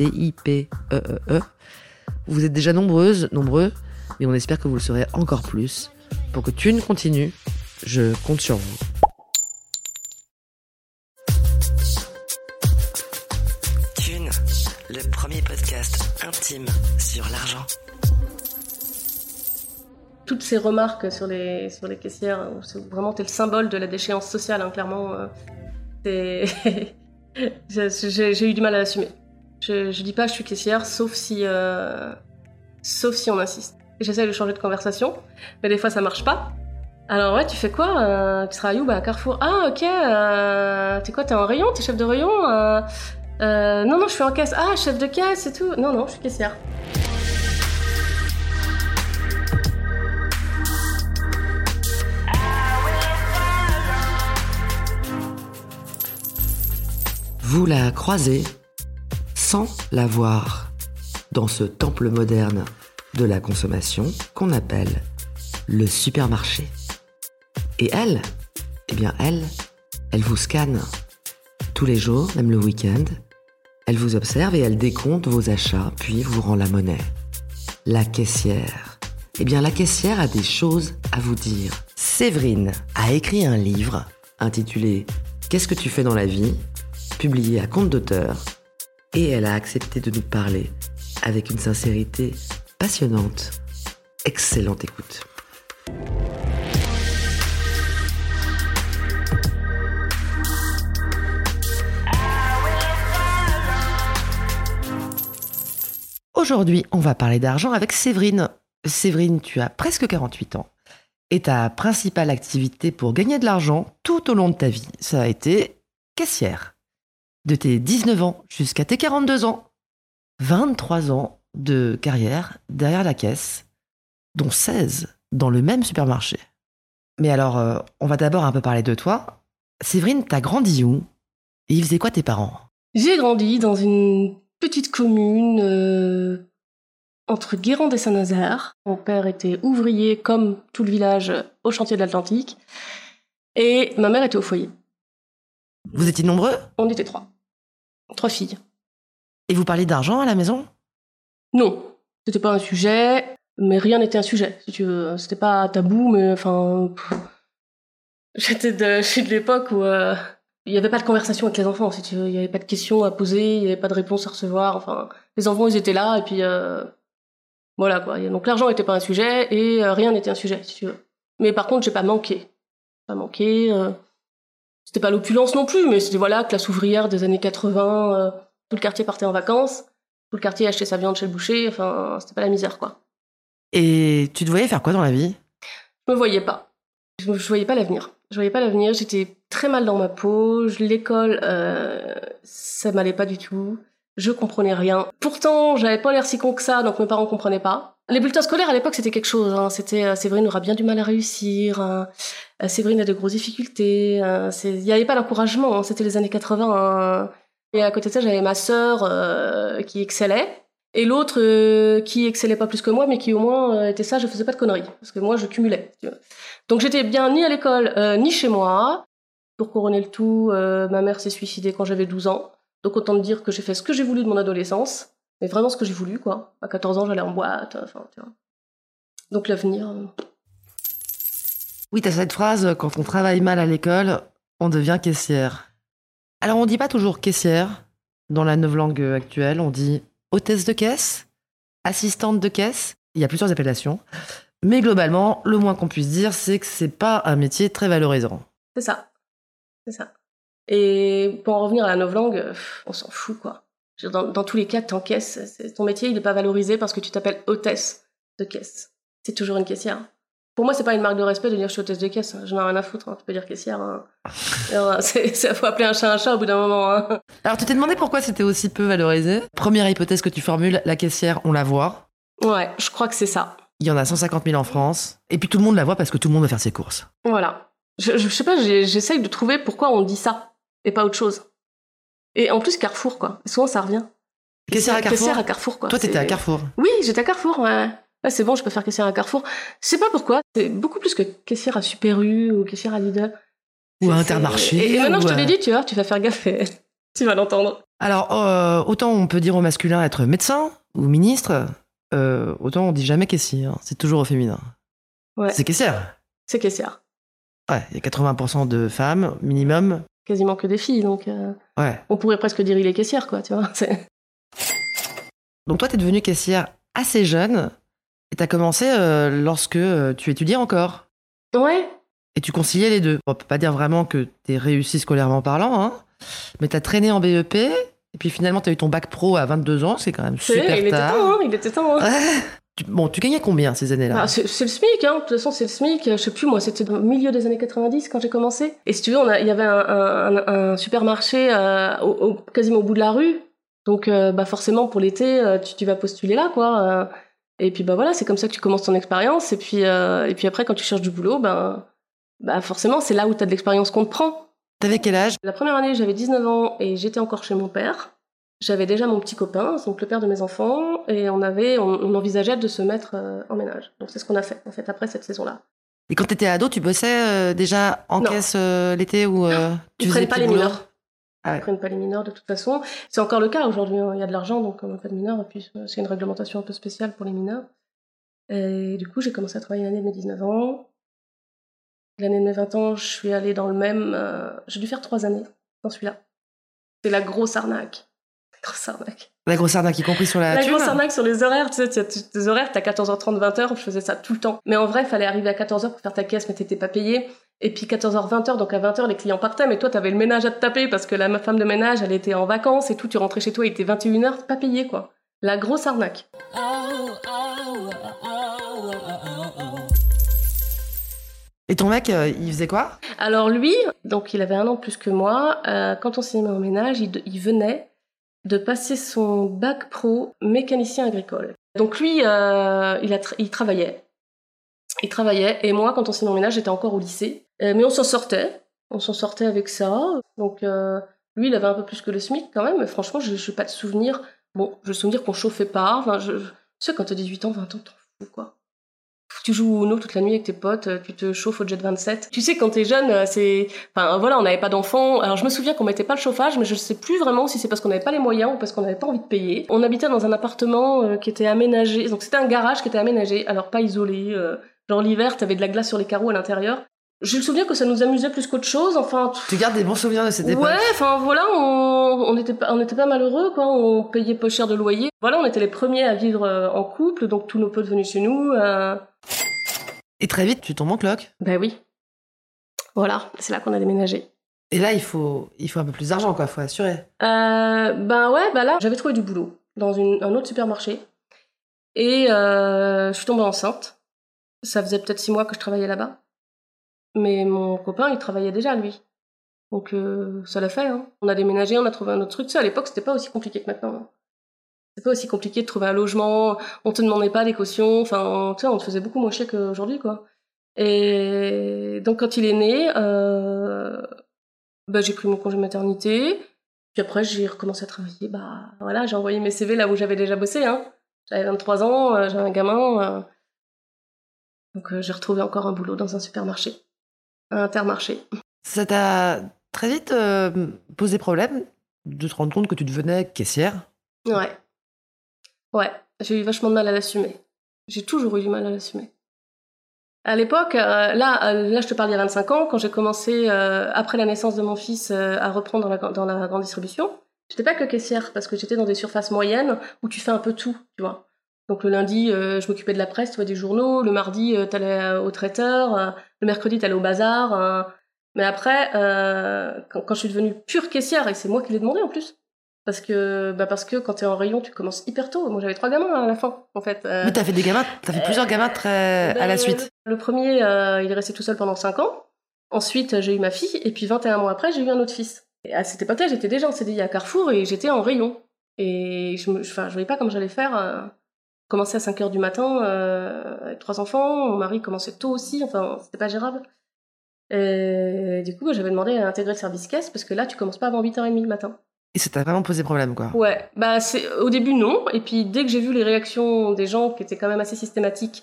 T-I-P-E-E-E. Vous êtes déjà nombreuses, nombreux, mais on espère que vous le serez encore plus. Pour que Thune continue, je compte sur vous. Thune, le premier podcast intime sur l'argent. Toutes ces remarques sur les, sur les caissières, où c'est vraiment t'es le symbole de la déchéance sociale, hein, clairement. euh, c'est- j'ai j'ai eu du mal à l'assumer. Je, dis pas que je suis caissière, sauf si, euh, sauf si on insiste. J'essaie de changer de conversation, mais des fois ça marche pas. Alors ouais, tu fais quoi Euh, Tu travailles où Bah à Carrefour? Ah ok. Euh, t'es quoi T'es en rayon T'es chef de rayon euh, Non non, je suis en caisse. Ah chef de caisse et tout. Non non, je suis caissière. Vous la croisez sans la voir dans ce temple moderne de la consommation qu'on appelle le supermarché. Et elle, eh bien elle, elle vous scanne tous les jours, même le week-end. Elle vous observe et elle décompte vos achats, puis vous rend la monnaie. La caissière. Eh bien, la caissière a des choses à vous dire. Séverine a écrit un livre intitulé Qu'est-ce que tu fais dans la vie? publié à compte d'auteur, et elle a accepté de nous parler avec une sincérité passionnante. Excellente écoute. Aujourd'hui, on va parler d'argent avec Séverine. Séverine, tu as presque 48 ans. Et ta principale activité pour gagner de l'argent tout au long de ta vie, ça a été caissière. De tes 19 ans jusqu'à tes 42 ans. 23 ans de carrière derrière la caisse, dont 16 dans le même supermarché. Mais alors, euh, on va d'abord un peu parler de toi. Séverine, t'as grandi où? Et ils faisaient quoi tes parents? J'ai grandi dans une petite commune euh, entre Guérande et Saint-Nazaire. Mon père était ouvrier, comme tout le village, au chantier de l'Atlantique. Et ma mère était au foyer. Vous étiez nombreux? On était trois. Trois filles. Et vous parliez d'argent à la maison? Non, c'était pas un sujet, mais rien n'était un sujet, si tu veux. C'était pas tabou, mais enfin... J'étais de, je suis de l'époque où euh, il n'y avait pas de conversation avec les enfants, si tu veux. Il n'y avait pas de questions à poser, il n'y avait pas de réponses à recevoir. Enfin, les enfants, ils étaient là, et puis... euh, voilà, quoi. Donc l'argent n'était pas un sujet, et euh, rien n'était un sujet, si tu veux. Mais par contre, j'ai pas manqué. Pas manqué... euh, C'était pas l'opulence non plus, mais c'était, voilà, classe ouvrière des années 80... euh, tout le quartier partait en vacances, tout le quartier achetait sa viande chez le boucher, enfin, c'était pas la misère, quoi. Et tu te voyais faire quoi dans la vie? Je me voyais pas. Je, voyais pas l'avenir. Je voyais pas l'avenir, j'étais très mal dans ma peau, l'école, euh, ça m'allait pas du tout, je comprenais rien. Pourtant, j'avais pas l'air si con que ça, donc mes parents comprenaient pas. Les bulletins scolaires, à l'époque, c'était quelque chose, hein. C'était, euh, Séverine aura bien du mal à réussir, hein. Euh, Séverine a de grosses difficultés, euh, il y avait pas d'encouragement, hein. C'était les années 80, hein. Et à côté de ça, j'avais ma sœur euh, qui excellait. Et l'autre euh, qui excellait pas plus que moi, mais qui au moins euh, était sage, je faisais pas de conneries. Parce que moi, je cumulais. Donc j'étais bien ni à l'école, euh, ni chez moi. Pour couronner le tout, euh, ma mère s'est suicidée quand j'avais 12 ans. Donc autant dire que j'ai fait ce que j'ai voulu de mon adolescence. Mais vraiment ce que j'ai voulu, quoi. À 14 ans, j'allais en boîte, enfin, tu vois. Donc l'avenir... euh, Oui, t'as cette phrase, quand on travaille mal à l'école, on devient caissière. Alors, on dit pas toujours caissière dans la langue actuelle, on dit hôtesse de caisse, assistante de caisse. Il y a plusieurs appellations. Mais globalement, le moins qu'on puisse dire, c'est que c'est pas un métier très valorisant. C'est ça. C'est ça. Et pour en revenir à la novlangue, on s'en fout, quoi. Dans, dans, tous les cas, en caisse, ton métier, il n'est pas valorisé parce que tu t'appelles hôtesse de caisse. C'est toujours une caissière. Pour moi, c'est pas une marque de respect de dire je suis hôtesse de caisse. Je n'en ai rien à foutre. Hein. Tu peux dire caissière. Hein. c'est, faut appeler un chat un chat au bout d'un moment. Hein. Alors, tu t'es demandé pourquoi c'était aussi peu valorisé? Première hypothèse que tu formules, la caissière, on la voit. Ouais, je crois que c'est ça. Il y en a 150 000 en France. Et puis tout le monde la voit parce que tout le monde veut faire ses courses. Voilà. Je, je sais pas, j'essaye de trouver pourquoi on dit ça et pas autre chose. Et en plus, Carrefour, quoi. Souvent, ça revient. Caissière à Carrefour Caissière à Carrefour, quoi. Toi, t'étais à Carrefour Oui, j'étais à Carrefour, ouais. c'est bon, je peux faire caissière à Carrefour. Je sais pas pourquoi. C'est beaucoup plus que caissière à Super U ou caissière à Lidl. Ou à Intermarché. Et, maintenant, je te l'ai dit, tu vois, tu vas faire gaffe tu vas l'entendre. Alors, euh, autant on peut dire au masculin être médecin ou ministre, euh, autant on dit jamais caissier. Hein. C'est toujours au féminin. Ouais. C'est caissière. C'est caissière. Ouais, il y a 80% de femmes, minimum. Quasiment que des filles, donc. Euh, ouais. On pourrait presque dire il est caissière, quoi, tu vois. Donc toi, tu es devenue caissière assez jeune et tu as commencé euh, lorsque euh, tu étudiais encore. Ouais. Et tu conciliais les deux. On peut pas dire vraiment que tu es réussi scolairement parlant, hein, mais tu as traîné en BEP et puis finalement tu as eu ton bac pro à 22 ans, c'est quand même super il tard. Était temps, hein, il était temps. Hein. Bon, tu gagnais combien ces années-là? Ah, C'est le SMIC, hein. de toute façon c'est le SMIC. Je sais plus, moi c'était au milieu des années 90 quand j'ai commencé. Et si tu veux, il y avait un, supermarché euh, au, quasiment au bout de la rue donc, euh, bah forcément, pour l'été, euh, tu, tu, vas postuler là, quoi. Et puis, bah voilà, c'est comme ça que tu commences ton expérience. Et puis, et puis après, quand tu cherches du boulot, ben, bah forcément, c'est là où tu as de l'expérience qu'on te prend. T'avais quel âge? La première année, j'avais 19 ans et j'étais encore chez mon père. J'avais déjà mon petit copain, donc le père de mes enfants, et on avait, on, envisageait de se mettre en ménage. Donc c'est ce qu'on a fait, en fait, après cette saison-là. Et quand tu étais ado, tu bossais déjà en caisse l'été ou tu faisais pas les mineurs ah Ils prennent pas les mineurs de toute façon. C'est encore le cas aujourd'hui. Hein. Il y a de l'argent, donc on n'a pas de mineurs. Et puis euh, c'est une réglementation un peu spéciale pour les mineurs. Et du coup, j'ai commencé à travailler l'année de mes 19 ans. L'année de mes 20 ans, je suis allée dans le même. Euh, j'ai dû faire trois années dans celui-là. C'est la grosse arnaque. La grosse arnaque. La grosse arnaque, y compris sur la. La grosse arnaque sur les horaires. Tu sais, des horaires, t'as 14h30, 20h. Je faisais ça tout le temps. Mais en vrai, il fallait arriver à 14h pour faire ta caisse, mais t'étais pas payé. Et puis 14h, 20h, donc à 20h, les clients partaient, mais toi, t'avais le ménage à te taper parce que la femme de ménage, elle était en vacances et tout, tu rentrais chez toi, il était 21h, pas payé, quoi. La grosse arnaque. Et ton mec, euh, il faisait quoi? Alors lui, donc il avait un an de plus que moi, euh, quand on s'est mis en ménage, il, venait de passer son bac pro mécanicien agricole. Donc lui, euh, il, travaillait. Il travaillait, et moi, quand on s'est mis j'étais encore au lycée. Euh, mais on s'en sortait. On s'en sortait avec ça. Donc, euh, lui, il avait un peu plus que le SMIC quand même. Mais franchement, je n'ai pas de souvenir. Bon, je me souvenir qu'on chauffait pas. Enfin, je, tu sais, quand t'as 18 ans, 20 ans, t'en fous, quoi. Tu joues au Uno toute la nuit avec tes potes, tu te chauffes au Jet 27. Tu sais, quand t'es jeune, euh, c'est... Enfin, voilà, on n'avait pas d'enfants. Alors, je me souviens qu'on mettait pas le chauffage, mais je sais plus vraiment si c'est parce qu'on n'avait pas les moyens ou parce qu'on n'avait pas envie de payer. On habitait dans un appartement qui était aménagé. Donc, c'était un garage qui était aménagé. Alors, pas isolé. Genre, l'hiver, t'avais de la glace sur les carreaux à l'intérieur. J'ai le souvenir que ça nous amusait plus qu'autre chose. Enfin, tu gardes des bons souvenirs de cette époque. Ouais, enfin voilà, on, on était pas, on était pas malheureux quoi. On payait pas cher de loyer. Voilà, on était les premiers à vivre euh, en couple, donc tous nos potes venaient chez nous. Euh... Et très vite, tu tombes en cloque. Ben oui. Voilà, c'est là qu'on a déménagé. Et là, il faut, il faut un peu plus d'argent quoi, faut assurer. Euh, ben ouais, bah là, j'avais trouvé du boulot dans une, un autre supermarché et euh, je suis tombée enceinte. Ça faisait peut-être six mois que je travaillais là-bas. Mais mon copain, il travaillait déjà, lui. Donc euh, ça l'a fait. Hein. On a déménagé, on a trouvé un autre truc. Sais, à l'époque, c'était pas aussi compliqué que maintenant. Hein. C'était pas aussi compliqué de trouver un logement. On te demandait pas des cautions. Enfin, tu sais, on te faisait beaucoup moins chier qu'aujourd'hui, quoi. Et donc quand il est né, euh... bah, j'ai pris mon congé maternité. Puis après, j'ai recommencé à travailler. Bah voilà, j'ai envoyé mes CV là où j'avais déjà bossé. Hein. J'avais 23 ans, euh, j'avais un gamin. Euh. Donc j'ai retrouvé encore un boulot dans un supermarché un intermarché. Ça t'a très vite posé problème de te rendre compte que tu devenais caissière? Ouais. Ouais, j'ai eu vachement de mal à l'assumer. J'ai toujours eu du mal à l'assumer. À l'époque, euh, là, euh, là, je te parle il y a 25 ans, quand j'ai commencé, euh, après la naissance de mon fils, à reprendre dans la, dans la grande distribution, j'étais pas que caissière, parce que j'étais dans des surfaces moyennes où tu fais un peu tout, tu vois. Donc le lundi, je m'occupais de la presse, tu vois, des journaux. Le mardi, t'allais au traiteur. le mercredi, t'allais au bazar. mais après, quand, quand je suis devenue pure caissière, et c'est moi qui l'ai demandé en plus, parce que, bah parce que quand t'es en rayon, tu commences hyper tôt. Moi, j'avais trois gamins à la fin, en fait. euh. Mais t'as fait des gamins, t'as fait plusieurs gamins très à la Ben, suite. Le premier, euh, il est resté tout seul pendant 5 ans. Ensuite, j'ai eu ma fille, et puis 21 mois après, j'ai eu un autre fils. Et à cette époque-là, j'étais déjà en CDI à Carrefour et j'étais en rayon. Et je me, enfin, je voyais pas comment j'allais faire. euh, commencer à 5 heures du matin euh, avec trois enfants, mon mari commençait tôt aussi, enfin, c'était pas gérable. Et du coup, j'avais demandé à intégrer le service caisse parce que là, tu commences pas avant 8h30 le matin. Et ça t'a vraiment posé problème, quoi. Ouais, bah c'est au début non, et puis dès que j'ai vu les réactions des gens qui étaient quand même assez systématiques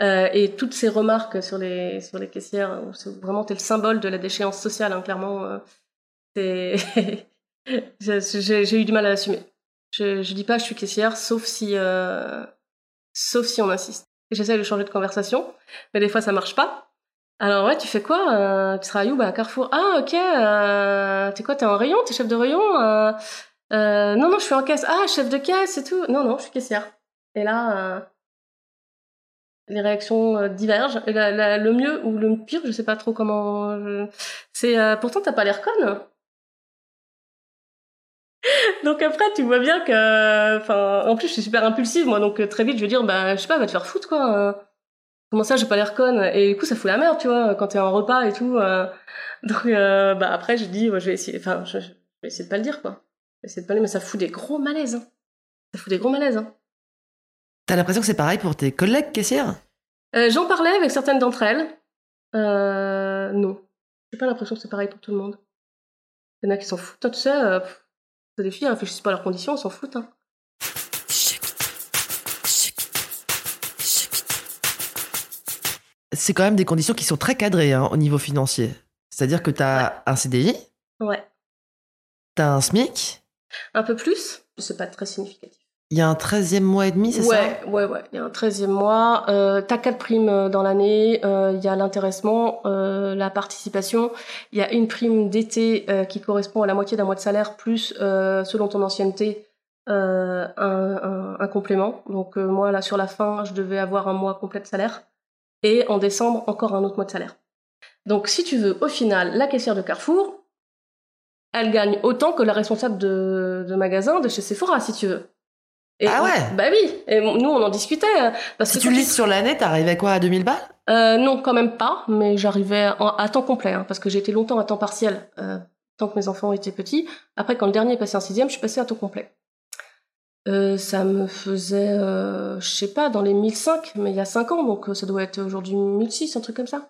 euh, et toutes ces remarques sur les sur les caissières, c'est vraiment t'es le symbole de la déchéance sociale, hein, clairement. euh, j'ai eu du mal à l'assumer. Je, je dis pas je suis caissière, sauf si euh, sauf si on insiste. J'essaie de changer de conversation, mais des fois ça marche pas. Alors ouais, tu fais quoi euh, Tu travailles où Bah à Carrefour? Ah ok. Euh, t'es quoi T'es en rayon? T'es chef de rayon euh, euh, Non non, je suis en caisse. Ah chef de caisse et tout. Non non, je suis caissière. Et là, euh, les réactions euh, divergent. Et la- le mieux ou le pire, je sais pas trop comment. C'est pourtant t'as pas l'air conne. Donc après, tu vois bien que, enfin, en plus, je suis super impulsive, moi, donc très vite, je vais dire, bah, je sais pas, va te faire foutre, quoi. Comment ça, j'ai pas l'air conne? Et du coup, ça fout la merde, tu vois, quand t'es en repas et tout. euh. Donc, euh, bah après, je dis, ouais, je vais essayer, enfin, je, je vais essayer de pas le dire, quoi. Je vais essayer de pas le dire, mais ça fout des gros malaises. Hein. Ça fout des gros malaises. Hein. T'as l'impression que c'est pareil pour tes collègues caissières? Euh, J'en parlais avec certaines d'entre elles. Euh, non. J'ai pas l'impression que c'est pareil pour tout le monde. Il y en a qui s'en foutent, hein, tu sais. Des filles, elles réfléchissent pas à leurs conditions, elles s'en foutent. Hein. C'est quand même des conditions qui sont très cadrées hein, au niveau financier. C'est-à-dire que t'as un CDI, Ouais. t'as un SMIC, Un peu plus, c'est pas très significatif. il y a un 13e mois et demi, c'est ouais, ouais, ouais. Il y a un 13e mois. Euh, T'as quatre primes euh, dans l'année. Euh, Il y a l'intéressement, euh, la participation. Il y a une prime d'été qui correspond à la moitié d'un mois de salaire, plus, selon ton ancienneté, un, un, un complément. Donc moi, là, sur la fin, je devais avoir un mois complet de salaire. Et en décembre, encore un autre mois de salaire. Donc si tu veux, au final, la caissière de Carrefour, elle gagne autant que la responsable de, de magasin de chez Sephora, si tu veux. Et Ah on- ouais Bah oui. Et nous, on en discutait. euh, Parce Si que tu lises sur l'année, t'arrives à quoi À 2000 balles? Euh, non, quand même pas, mais j'arrivais à temps complet, hein, parce que été longtemps à temps partiel, euh, tant que mes enfants étaient petits. Après, quand le dernier est passé en sixième, je suis passée à temps complet. Euh, ça me faisait, euh, je sais pas, dans les 1005, mais il y a 5 ans, donc euh, ça doit être aujourd'hui 1006, un truc comme ça.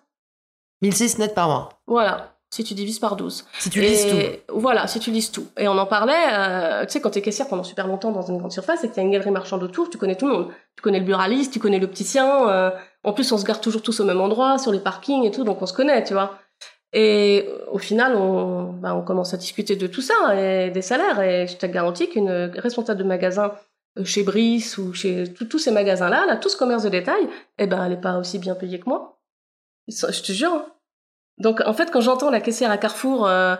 1006 net par mois. Voilà, si tu divises par 12. Si tu lises tout. Voilà, si tu lises tout. Et on en parlait, euh, tu sais, quand t'es caissière pendant super longtemps dans une grande surface et que t'as une galerie marchande autour, tu connais tout le monde. Tu connais le buraliste, tu connais l'opticien. euh, en plus, on se garde toujours tous au même endroit, sur les parkings et tout, donc on se connaît, tu vois. Et au final, on, bah, on commence à discuter de tout ça et des salaires. Et je te garantis qu'une responsable de magasin euh, chez Brice ou chez tous ces magasins-là, là, tout ce commerce de détail, eh ben, elle est pas aussi bien payée que moi. Je te jure. hein. Donc, en fait, quand j'entends la caissière à Carrefour euh,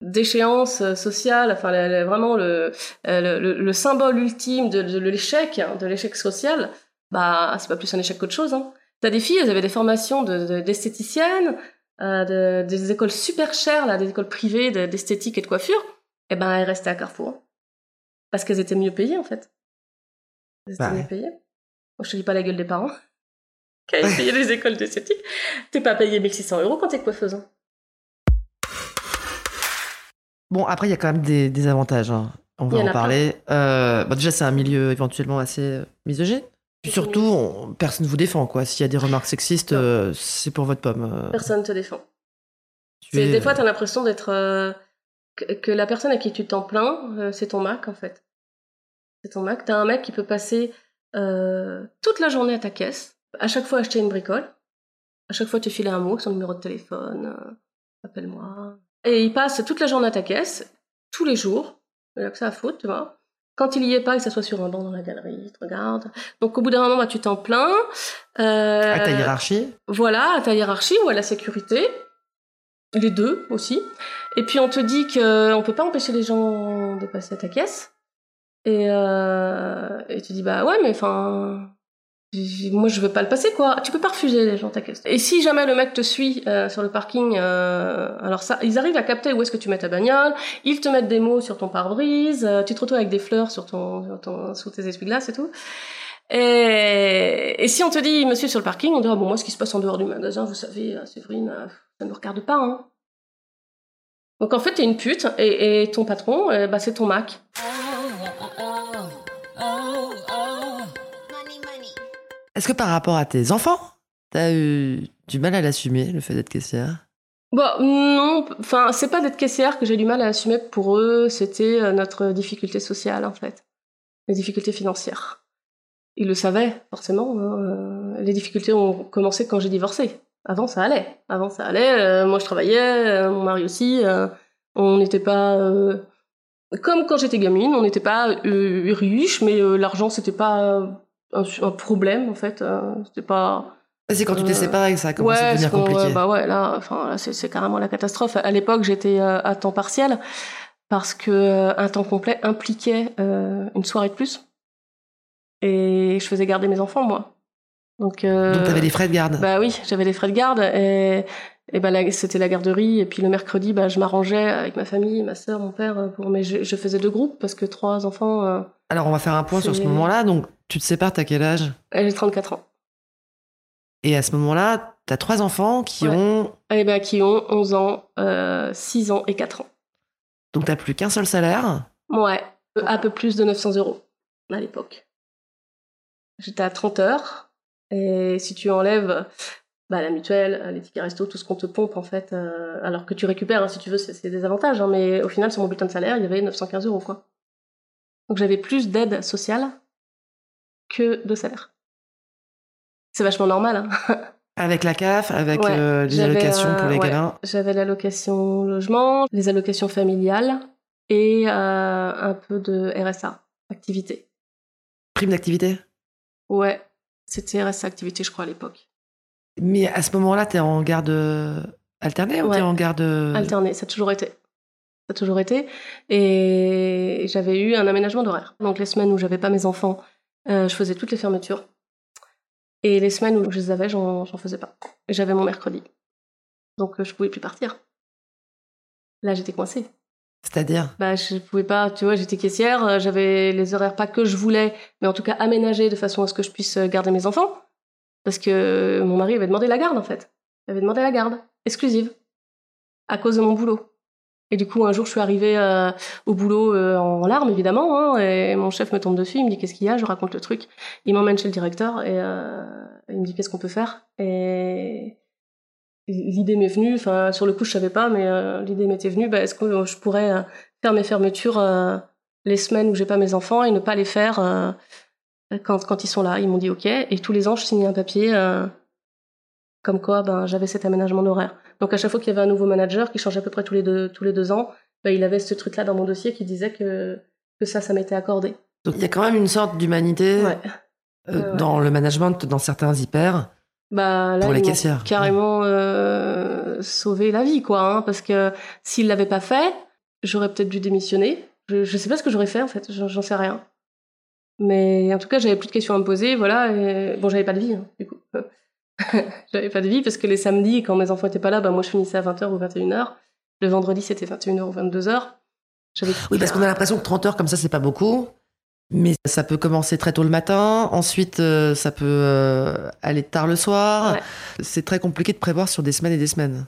d'échéance euh, sociale, enfin, le- le- vraiment le, le, le- le symbole ultime de, de l'échec, hein, de l'échec social, bah, c'est pas plus un échec qu'autre chose. Hein. T'as des filles, elles avaient des formations de- de- d'esthéticiennes, euh, de, des écoles super chères, là, des écoles privées de- d'esthétique et de coiffure, et ben, elles restaient à Carrefour. Parce qu'elles étaient mieux payées, en fait. Elles étaient Bah mieux payées. Moi, je te dis pas la gueule des parents. Qui avaient payé les écoles d'esthétique. T'es pas payé 1600 euros quand t'es coiffeuse. hein. Bon, après, il y a quand même des, des avantages. hein. On va en parler. Euh, bah, déjà, c'est un milieu éventuellement assez euh, misogyne. Puis surtout, on- personne ne vous défend, quoi. S'il y a des remarques sexistes, euh, c'est pour votre pomme. euh, Personne te défend. tu es- Des fois, t'as l'impression d'être. euh, que, que la personne à qui tu t'en plains, euh, c'est ton Mac, en fait. C'est ton Mac. T'as un mec qui peut passer euh, toute la journée à ta caisse, à chaque fois acheter une bricole, à chaque fois te filer un mot, son numéro de téléphone, euh, appelle-moi. Et il passe toute la journée à ta caisse, tous les jours. Il a que ça à foutre, tu vois. Quand il y est pas, il s'assoit sur un banc dans la galerie, il te regarde. Donc au bout d'un moment, bah, tu t'en plains. Euh, À ta hiérarchie Voilà, à ta hiérarchie ou à la sécurité. Les deux aussi. Et puis on te dit que on peut pas empêcher les gens de passer à ta caisse. Et, euh, et tu dis bah ouais mais enfin moi je veux pas le passer quoi. Tu peux pas refuser les gens ta caisse. Et si jamais le mec te suit euh, sur le parking, euh, alors ça ils arrivent à capter où est-ce que tu mets ta bagnole. Ils te mettent des mots sur ton pare-brise. euh, tu te retrouves avec des fleurs sur ton, sur ton sous tes essuie-glaces et tout. Et, si on te dit, monsieur, sur le parking, on dira, bon, moi, ce qui se passe en dehors du magasin, vous savez, euh, Séverine, euh, ça ne nous regarde pas, hein. Donc, en fait, t'es une pute, et, et ton patron, euh, bah, c'est ton Mac. Est-ce que par rapport à tes enfants, t'as eu du mal à l'assumer, le fait d'être caissière? Bon, non, enfin, c'est pas d'être caissière que j'ai du mal à assumer pour eux, c'était euh, notre difficulté sociale, en fait. Les difficultés financières. Ils le savaient, forcément. hein, euh, Les difficultés ont commencé quand j'ai divorcé. Avant, ça allait. Avant, ça allait. euh, moi, je travaillais, mon mari aussi. on n'était pas... Comme quand j'étais gamine, on n'était pas riche, mais l'argent, c'était pas un, un problème, en fait. euh, c'était pas... C'est quand tu t'es Euh, séparé que ça a commencé à Ouais, devenir parce qu'on- compliqué. bah ouais, là, enfin, là, c'est carrément la catastrophe. À l'époque, j'étais euh, à temps partiel parce que un temps complet impliquait une soirée de plus. Et je faisais garder mes enfants, moi. Donc, euh, Donc t'avais des frais de garde. bah oui, j'avais des frais de garde et, et bah, c'était la garderie. Et puis le mercredi, bah, je m'arrangeais avec ma famille, ma sœur, mon père, pour, mais je, je faisais deux groupes parce que trois enfants, euh, Alors on va faire un point sur ce moment-là. Donc tu te sépares, t'as quel âge? J'ai 34 ans. Et à ce moment-là, t'as trois enfants qui Ouais. ont. Et bah, qui ont 11 ans, euh, 6 ans et 4 ans. Donc t'as plus qu'un seul salaire? Ouais, un peu plus de 900 euros à l'époque. J'étais à 30 heures, et si tu enlèves bah, la mutuelle, les tickets resto, tout ce qu'on te pompe en fait, euh, alors que tu récupères, hein, si tu veux, c'est c'est des avantages, hein, mais au final, sur mon bulletin de salaire, il y avait 915 euros, quoi. Donc j'avais plus d'aide sociale que de salaire. C'est vachement normal, hein. Avec la CAF, avec Ouais, euh, les allocations pour euh, les ouais. J'avais l'allocation logement, les allocations familiales et euh, un peu de RSA, activité. Prime d'activité? Ouais, c'était RSA activité, je crois, à l'époque. Mais à ce moment-là, t'es en garde alternée ou Ouais. t'es en garde. euh, Alterné, ça a toujours été. Ça a toujours été. Et j'avais eu un aménagement d'horaire. Donc les semaines où j'avais pas mes enfants, je faisais toutes les fermetures. Et les semaines où je les avais, j'en faisais pas. J'avais mon mercredi. Donc euh, je pouvais plus partir. Là, j'étais coincée. C'est-à-dire? Bah, je pouvais pas, tu vois, j'étais caissière, euh, j'avais les horaires pas que je voulais, mais en tout cas aménagés de façon à ce que je puisse euh, garder mes enfants. Parce que mon mari avait demandé la garde, en fait. Il avait demandé la garde, exclusive, à cause de mon boulot. Et du coup, un jour, je suis arrivée euh, au boulot euh, en larmes, évidemment, hein, et mon chef me tombe dessus, il me dit qu'est-ce qu'il y a, je raconte le truc. Il m'emmène chez le directeur et euh, il me dit qu'est-ce qu'on peut faire? Et l'idée m'est venue, enfin sur le coup je savais pas, mais l'idée m'était venue, bah, est-ce que je pourrais faire mes fermetures les semaines où j'ai pas mes enfants et ne pas les faire quand, quand ils sont là? Ils m'ont dit ok, et tous les ans je signais un papier comme quoi ben, j'avais cet aménagement d'horaire. Donc à chaque fois qu'il y avait un nouveau manager qui changeait à peu près tous les deux, tous les deux ans, ben, il avait ce truc-là dans mon dossier qui disait que, que ça, ça m'était accordé. Donc il y a quand même une sorte d'humanité Ouais. euh, Ouais, dans le management, dans certains hyper. Bah, là, Pour les caissières. Carrément euh, sauvé la vie, quoi. hein, parce que s'il l'avait pas fait, j'aurais peut-être dû démissionner. Je, je sais pas ce que j'aurais fait, en fait. J'en j'en sais rien. Mais en tout cas, j'avais plus de questions à me poser, voilà. Et... Bon, j'avais pas de vie, hein, du coup. j'avais pas de vie parce que les samedis, quand mes enfants étaient pas là, bah, moi, je finissais à 20h ou 21h. Le vendredi, c'était 21h ou 22h. J'avais Oui, parce qu'on a l'impression que 30 heures comme ça, c'est pas beaucoup. Mais ça peut commencer très tôt le matin. Ensuite, euh, ça peut euh, aller tard le soir. Ouais. C'est très compliqué de prévoir sur des semaines et des semaines.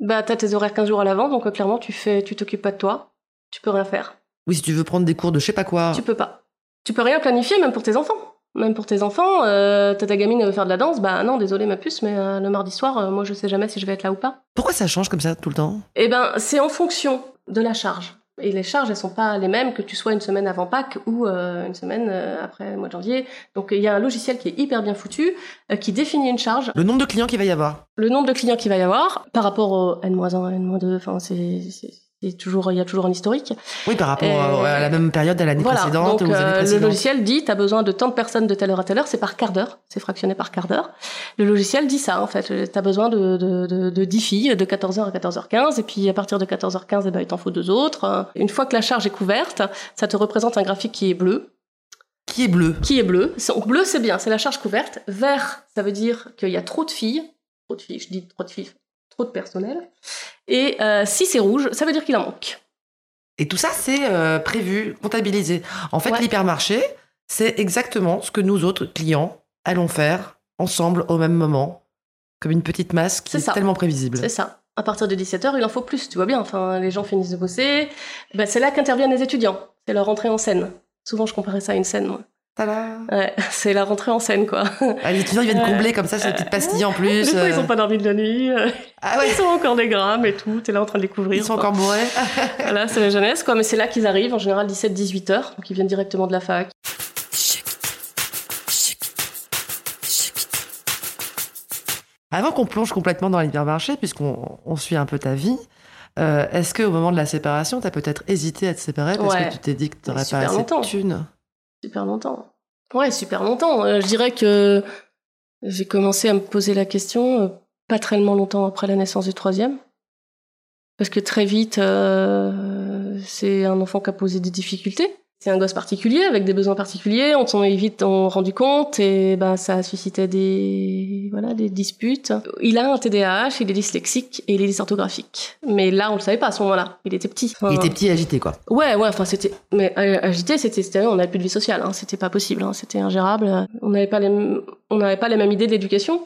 Bah, t'as tes horaires 15 jours à l'avance, donc euh, clairement, tu fais, tu t'occupes pas de toi. Tu peux rien faire. Oui, si tu veux prendre des cours de je sais pas quoi. Tu peux pas. Tu peux rien planifier, même pour tes enfants. Même pour tes enfants, euh, t'as ta gamine, veut faire de la danse, bah non, désolé ma puce, mais euh, le mardi soir, euh, moi je sais jamais si je vais être là ou pas. Pourquoi ça change comme ça tout le temps? Eh ben, c'est en fonction de la charge. Et les charges, elles sont pas les mêmes que tu sois une semaine avant Pâques ou euh, une semaine euh, après le mois de janvier. Donc il y a un logiciel qui est hyper bien foutu, euh, qui définit une charge, Le nombre de clients qu'il va y avoir? le nombre de clients qu'il va y avoir par rapport au N-1, N-2, enfin c'est c'est- c'est toujours, il y a toujours un historique. Oui, par rapport Euh, à la même période de l'année Voilà, précédente donc ou aux années euh, le logiciel dit tu as besoin de tant de personnes de telle heure à telle heure, c'est par quart d'heure, c'est fractionné par quart d'heure. Le logiciel dit ça en fait, tu as besoin de, de, de, de 10 filles de 14h à 14h15 et puis à partir de 14h15 eh ben, il t'en faut deux autres. Une fois que la charge est couverte, ça te représente un graphique qui est bleu. Qui est bleu Qui est bleu Donc, Bleu c'est bien, c'est la charge couverte. Vert ça veut dire qu'il y a trop de filles, trop de filles, je dis trop de filles, trop de personnel. Et euh, si c'est rouge, ça veut dire qu'il en manque. Et tout ça, c'est euh, prévu, comptabilisé. En fait, Ouais. l'hypermarché, c'est exactement ce que nous autres clients allons faire ensemble au même moment, comme une petite masse qui C'est est tellement prévisible. C'est ça. À partir de 17h, il en faut plus, tu vois bien. Enfin, les gens finissent de bosser. Ben, c'est là qu'interviennent les étudiants. C'est leur entrée en scène. Souvent, je comparais ça à une scène, moi. Ouais, c'est la rentrée en scène, quoi. Ah, les étudiants, ils viennent combler comme ça ces petites pastilles en Des plus. fois, ils euh. ont pas dormi de la nuit. euh, Ah ouais, Ils sont encore des grammes et tout. T'es là en train de découvrir. ils sont quoi. encore bourrés. Voilà, c'est la jeunesse, quoi. Mais c'est là qu'ils arrivent, en général 17-18 heures. Donc, ils viennent directement de la fac. Avant qu'on plonge complètement dans l'hypermarché, puisqu'on on suit un peu ta vie, euh, est-ce qu'au moment de la séparation, tu as peut-être hésité à te séparer parce Ouais. que tu t'es dit que tu n'aurais pas assez de thunes? Super longtemps. Ouais, super longtemps. Euh, je dirais que j'ai commencé à me poser la question euh, pas très longtemps après la naissance du troisième. Parce que très vite, euh, c'est un enfant qui a posé des difficultés. C'est un gosse particulier, avec des besoins particuliers. On s'en est vite rendu compte et ben, ça a suscité des, voilà, des disputes. Il a un TDAH, il est dyslexique et il est dysorthographique. Mais là, on le savait pas à ce moment-là. Il était petit. Il était petit et agité, quoi. Ouais, ouais, enfin c'était. Mais euh, agité, c'était, on n'avait plus de vie sociale, hein, c'était pas possible, hein, c'était ingérable. On n'avait pas les, m- on n'avait pas les mêmes idées de l'éducation.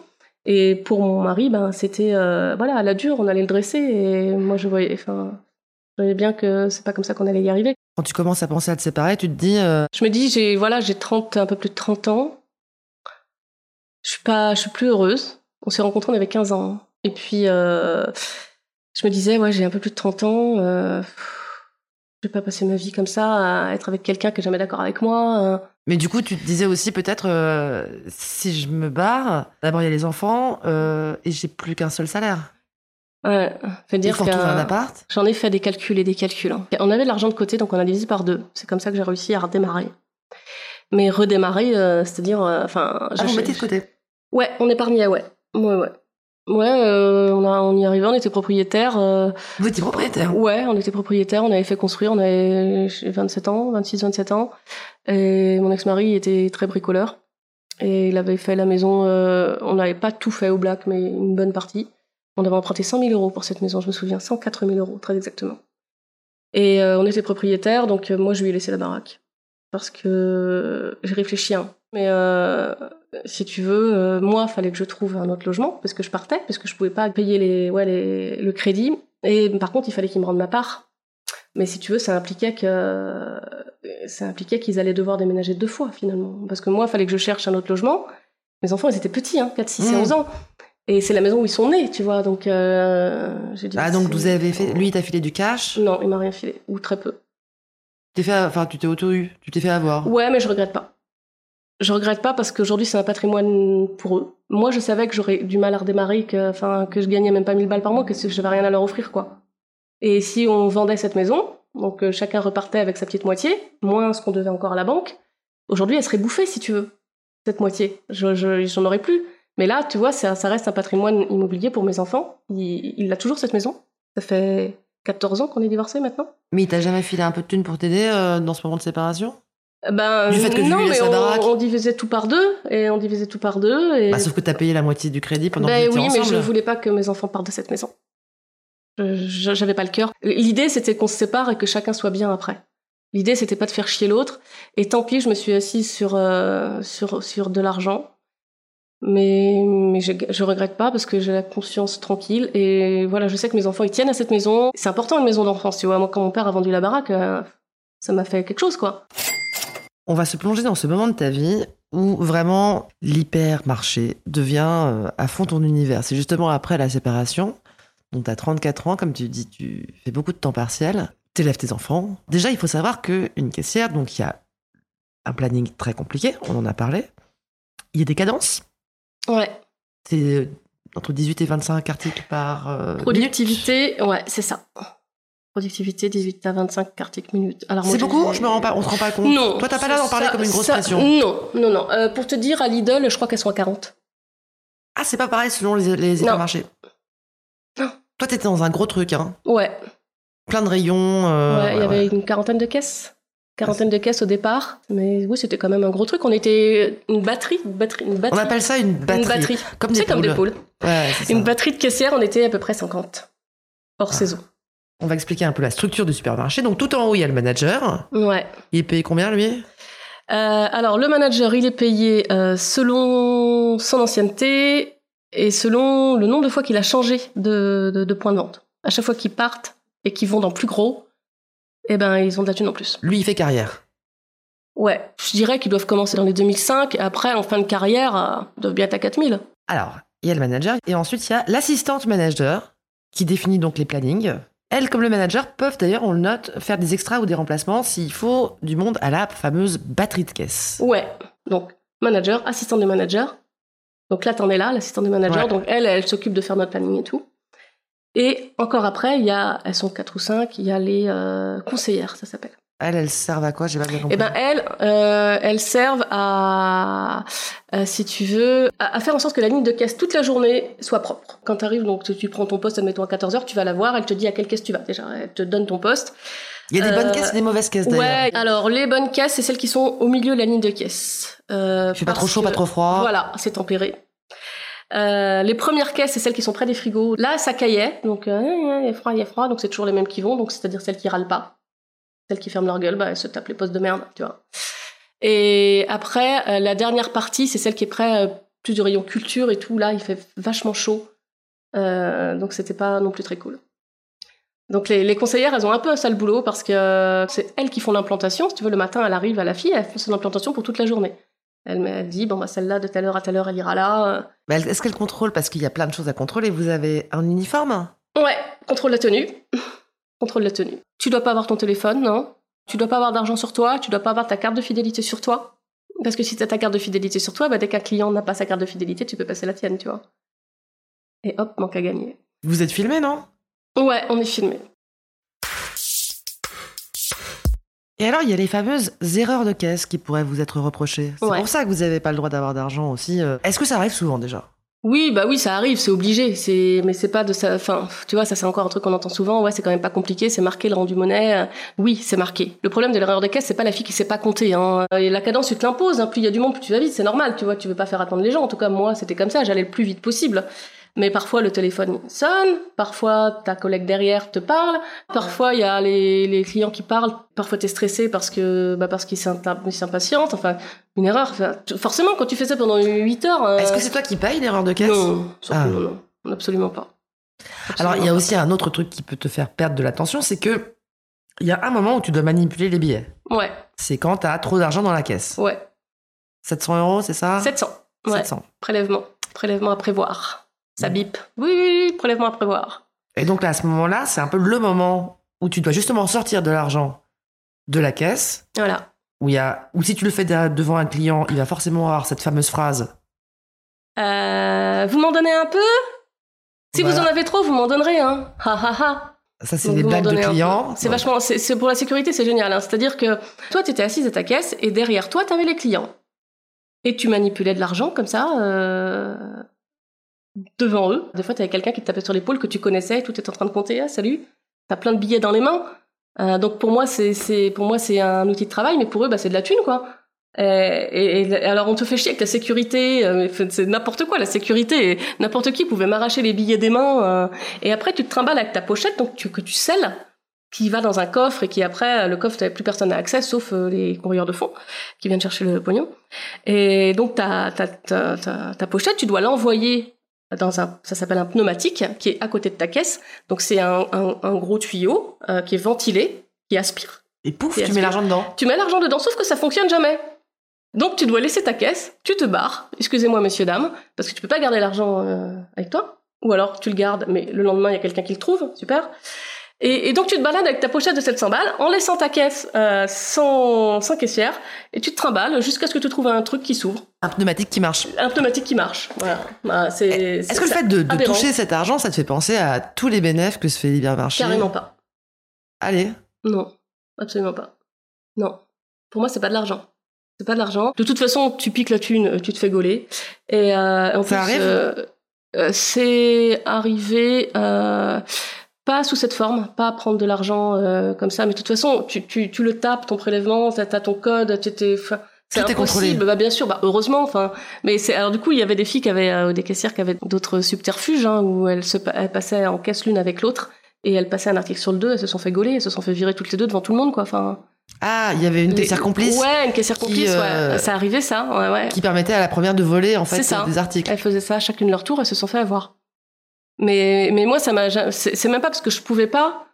Et pour mon mari, ben c'était, euh, voilà, à la dure, on allait le dresser. Et moi, je voyais, enfin, je voyais bien que c'est pas comme ça qu'on allait y arriver. Quand tu commences à penser à te séparer, tu te dis euh, Je me dis, j'ai, voilà, j'ai 30, un peu plus de 30 ans. Je suis pas, je suis plus heureuse. On s'est rencontrés, on avait 15 ans. Et puis, euh, je me disais, ouais, j'ai un peu plus de 30 ans. Euh, je vais pas passer ma vie comme ça, à être avec quelqu'un qui est jamais d'accord avec moi. euh. Mais du coup, tu te disais aussi peut-être si je me barre, d'abord il y a les enfants et j'ai plus qu'un seul salaire. Ouais, fait dire que retrouver un appart. j'en ai fait des calculs et des calculs. hein. On avait de l'argent de côté, donc on a divisé par deux. C'est comme ça que j'ai réussi à redémarrer. Mais redémarrer, euh, c'est-à-dire, euh, enfin, Ah, vous mettez de côté. Ouais, on épargnait, ouais. Ouais, ouais. Ouais, euh, on, a, on y arrivait, on était propriétaire. euh, Vous étiez propriétaire. Ouais, on était propriétaire, on avait fait construire, on avait 27 ans, 26, 27 ans. Et mon ex-mari était très bricoleur. Et il avait fait la maison, euh, on n'avait pas tout fait au black, mais une bonne partie. On avait emprunté 100 000 euros pour cette maison, je me souviens, 104 000 euros, très exactement. Et euh, on était propriétaire, donc euh, moi je lui ai laissé la baraque. Parce que j'ai réfléchi, hein. Mais euh, si tu veux, euh, moi, fallait que je trouve un autre logement, parce que je partais, parce que je pouvais pas payer les, ouais, les, le crédit. Et par contre, il fallait qu'ils me rendent ma part. Mais si tu veux, ça impliquait que ça impliquait qu'ils allaient devoir déménager deux fois finalement, parce que moi, il fallait que je cherche un autre logement. Mes enfants, ils étaient petits, hein, 4, 6 et Mm. 11 ans. Et c'est la maison où ils sont nés, tu vois. Donc, euh, j'ai dit. Ah donc vous avez fait, lui il t'a filé du cash? Non, il m'a rien filé, ou très peu. Tu t'es fait, enfin tu t'es auto eu, tu t'es fait avoir. Ouais, mais je regrette pas. Je regrette pas parce qu'aujourd'hui c'est un patrimoine pour eux. Moi, je savais que j'aurais du mal à redémarrer, que, enfin, que je gagnais même pas 1000 balles par mois, que j'avais rien à leur offrir, quoi. Et si on vendait cette maison, donc euh, chacun repartait avec sa petite moitié, moins ce qu'on devait encore à la banque, aujourd'hui elle serait bouffée si tu veux, cette moitié. Je, je- j'en aurais plus. Mais là, tu vois, ça, ça reste un patrimoine immobilier pour mes enfants. Il, il a toujours cette maison. Ça fait 14 ans qu'on est divorcés maintenant. Mais il t'a jamais filé un peu de thunes pour t'aider euh, dans ce moment de séparation? Ben, Du fait que non, mais baraque? on, divisait tout par deux, et on divisait tout par deux, et... bah, Sauf que t'as payé la moitié du crédit pendant ben que oui, mais je ensemble. voulais pas que mes enfants partent de cette maison. J'avais pas le cœur. L'idée, c'était qu'on se sépare et que chacun soit bien après. L'idée, c'était pas de faire chier l'autre. Et tant pis, je me suis assise sur, euh, sur, sur de l'argent. Mais, je, je regrette pas parce que j'ai la conscience tranquille. Et voilà, je sais que mes enfants, ils tiennent à cette maison. C'est important, une maison d'enfance, tu vois. Moi, quand mon père a vendu la baraque, euh, ça m'a fait quelque chose, quoi. On va se plonger dans ce moment de ta vie où vraiment l'hypermarché devient euh, à fond ton univers. C'est justement après la séparation, donc tu as 34 ans, comme tu dis, tu fais beaucoup de temps partiel, tu élèves tes enfants. Déjà, il faut savoir qu'une caissière, donc il y a un planning très compliqué, on en a parlé. Il y a des cadences, Ouais. c'est euh, entre 18 et 25 articles par euh, minute. Productivité, ouais, c'est ça. Productivité 18 à 25 articles minutes. Alors, C'est beaucoup Je me rends pas, on se rend pas compte. Non. Toi, t'as pas l'air d'en parler comme une grosse ça- pression. Non, non, non. Euh, pour te dire, à Lidl, je crois qu'elles sont à 40. Ah, c'est pas pareil selon les, les hypermarchés. Non. Toi, t'étais dans un gros truc, hein. Ouais, Plein de rayons. euh, ouais, il y ouais, avait une quarantaine de caisses. Quarantaine de caisses au départ. Mais oui, c'était quand même un gros truc. On était une batterie, une batterie, une On batterie. appelle ça une batterie. Une batterie. Comme des C'est comme des poules. Ouais, ça. Une batterie de caissières, on était à peu près 50. Hors Ah. saison. On va expliquer un peu la structure du supermarché. Donc, tout en haut, il y a le manager. Ouais. Il est payé combien, lui? Euh, alors, le manager, il est payé euh, selon son ancienneté et selon le nombre de fois qu'il a changé de, de, de point de vente. À chaque fois qu'ils partent et qu'ils vont dans plus gros, eh ben, ils ont de la thune en plus. Lui, il fait carrière. Ouais, je dirais qu'ils doivent commencer dans les 2005 et après, en fin de carrière, euh, ils doivent bien être à 4000. Alors, il y a le manager. Et ensuite, il y a l'assistante manager qui définit donc les plannings. Elles, comme le manager, peuvent d'ailleurs, on le note, faire des extras ou des remplacements s'il faut du monde à la fameuse batterie de caisse. Ouais, donc manager, assistante de manager. Donc là, t'en es là, l'assistante de manager. Ouais. Donc elle, elle s'occupe de faire notre planning et tout. Et encore après, il y a, elles sont quatre ou cinq, il y a les euh, conseillères, ça s'appelle. Elles, elles servent à quoi? J'ai pas bien compris. Eh ben elles, euh, elles servent à, euh, si tu veux, à, à faire en sorte que la ligne de caisse toute la journée soit propre. Quand tu arrives, donc tu, tu prends ton poste, admettons à 14h, tu vas la voir, elle te dit à quelle caisse tu vas. Déjà, elle te donne ton poste. il y a des bonnes euh, caisses et des mauvaises caisses d'ailleurs. Ouais, alors les bonnes caisses, c'est celles qui sont au milieu de la ligne de caisse. Euh, Il fait pas trop chaud, que- pas trop froid. Voilà, c'est tempéré. Euh, les premières caisses, c'est celles qui sont près des frigos. Là, ça caillait, donc euh, il y a froid, il y a froid, donc c'est toujours les mêmes qui vont, donc c'est-à-dire celles qui râlent pas. Celles qui ferment leur gueule, bah, elles se tapent les postes de merde, tu vois. Et après, euh, la dernière partie, c'est celle qui est près plus du rayon culture et tout. Là, il fait vachement chaud, donc c'était pas non plus très cool. Donc les, les conseillères, elles ont un peu un sale boulot parce que c'est elles qui font l'implantation. Si tu veux, le matin, elle arrive à la fille, elle fait son implantation pour toute la journée. Elle m'a dit, bon, bah, celle-là, de telle heure à telle heure, elle ira là. Euh, Mais est-ce qu'elle contrôle Parce qu'il y a plein de choses à contrôler. Vous avez un uniforme Ouais, contrôle la tenue. contrôle la tenue. Tu dois pas avoir ton téléphone, non? Tu dois pas avoir d'argent sur toi, tu dois pas avoir ta carte de fidélité sur toi. Parce que si t'as ta carte de fidélité sur toi, bah, dès qu'un client n'a pas sa carte de fidélité, tu peux passer la tienne, tu vois. Et hop, manque à gagner. Vous êtes filmé, non? Ouais, on est filmé. Et alors, il y a les fameuses erreurs de caisse qui pourraient vous être reprochées. C'est Ouais. pour ça que vous n'avez pas le droit d'avoir d'argent aussi. euh. Est-ce que ça arrive souvent déjà? Oui, bah oui, ça arrive, c'est obligé. C'est, mais c'est pas de ça. Enfin, tu vois, ça c'est encore un truc qu'on entend souvent. Ouais, c'est quand même pas compliqué. C'est marqué le rendu monnaie. Euh, Oui, c'est marqué. Le problème de l'erreur de caisse, c'est pas la fille qui sait pas compter. Hein. Et la cadence, tu te l'imposes. Hein. Plus il y a du monde, plus tu vas vite. C'est normal. Tu vois, tu veux pas faire attendre les gens. En tout cas, moi, c'était comme ça. J'allais le plus vite possible. Mais parfois, le téléphone sonne. Parfois, ta collègue derrière te parle. Parfois, il y a les, les clients qui parlent. Parfois, t'es stressé parce que, bah, parce qu'ils s'impa- ils s'impatientent. Enfin, une erreur. Enfin, forcément, quand tu fais ça pendant 8 heures. euh, Est-ce que c'est toi qui payes l'erreur de caisse? Non, Ah. non, non, absolument pas. Alors, il y a aussi un autre truc qui peut te faire perdre de l'attention, c'est que il y a un moment où tu dois manipuler les billets. Ouais, C'est quand tu as trop d'argent dans la caisse. ouais. 700 euros, c'est ça? 700. Ouais. 700. Prélèvement. Prélèvement à prévoir. Ça bip. Oui, oui, oui, prélèvement à prévoir. Et donc là, à ce moment-là, c'est un peu le moment où tu dois justement sortir de l'argent de la caisse, Voilà. où il y a, ou si tu le fais de- devant un client, il va forcément avoir cette fameuse phrase. Euh, vous m'en donnez un peu? Si vous en avez trop, vous m'en donnerez, hein. Ha ha ha. Ça, c'est des blagues de un clients. C'est vachement, c'est c'est- pour la sécurité, c'est génial. hein. C'est-à-dire que toi, tu étais assise à ta caisse et derrière toi, tu avais les clients. Et tu manipulais de l'argent comme ça euh, devant eux. Des fois, tu avais quelqu'un qui te tapait sur l'épaule que tu connaissais, tout est en train de compter. Ah, salut, t'as plein de billets dans les mains. Euh, donc pour moi, c'est pour moi c'est un outil de travail, mais pour eux, bah, c'est de la thune, quoi. Et, et- et alors on te fait chier avec la sécurité, euh, c'est n'importe quoi la sécurité. N'importe qui pouvait m'arracher les billets des mains. euh, et après tu te trimbales avec ta pochette, donc que tu scelles, qui va dans un coffre et qui après le coffre plus personne n'a accès sauf euh, les courriers de fonds qui viennent chercher le pognon. Et donc ta ta ta, ta, ta pochette, tu dois l'envoyer dans un ça s'appelle un pneumatique qui est à côté de ta caisse. Donc c'est un, un, un gros tuyau euh, qui est ventilé, qui aspire. Et pouf, tu mets l'argent dedans. Tu mets l'argent dedans, sauf que ça fonctionne jamais. Donc tu dois laisser ta caisse, tu te barres, excusez-moi messieurs dames, parce que tu peux pas garder l'argent euh, avec toi, ou alors tu le gardes, mais le lendemain il y a quelqu'un qui le trouve, super. Et, et donc tu te balades avec ta pochette de 700 balles en laissant ta caisse euh, sans, sans caissière, et tu te trimbales jusqu'à ce que tu trouves un truc qui s'ouvre, Un pneumatique qui marche. un pneumatique qui marche. Voilà. Bah, c'est, Est-ce que le fait de, toucher cet argent, ça te fait penser à tous les bénéfices que se fait l'hypermarché Carrément pas. allez. Non, absolument pas. Non. Pour moi, c'est pas de l'argent. C'est pas de l'argent. De toute façon, tu piques la thune, tu te fais gauler. Et euh, en Ça plus, arrive? euh, euh, c'est arrivé euh, pas sous cette forme, pas prendre de l'argent euh, comme ça. Mais de toute façon, tu, tu, tu le tapes ton prélèvement, t'as as ton code, t'es. C'est impossible. Bah bien sûr, bah heureusement. Enfin, mais c'est alors du coup il y avait des filles qui avaient euh, des caissières qui avaient d'autres subterfuges hein, où elles se elles passaient en caisse l'une avec l'autre et elles passaient un article sur le deux, elles se sont fait gauler, elles se sont fait virer toutes les deux devant tout le monde quoi. Enfin. Ah, il y avait une Les- caissière complice Ouais, une caissière qui, complice, euh, ouais. Ça arrivait, ça, ouais, ouais. qui permettait à la première de voler en fait C'est ça. des articles. Elles faisaient ça chacune leur tour, elles se sont fait avoir. Mais, mais moi, ça m'a, c'est même pas parce que je pouvais pas,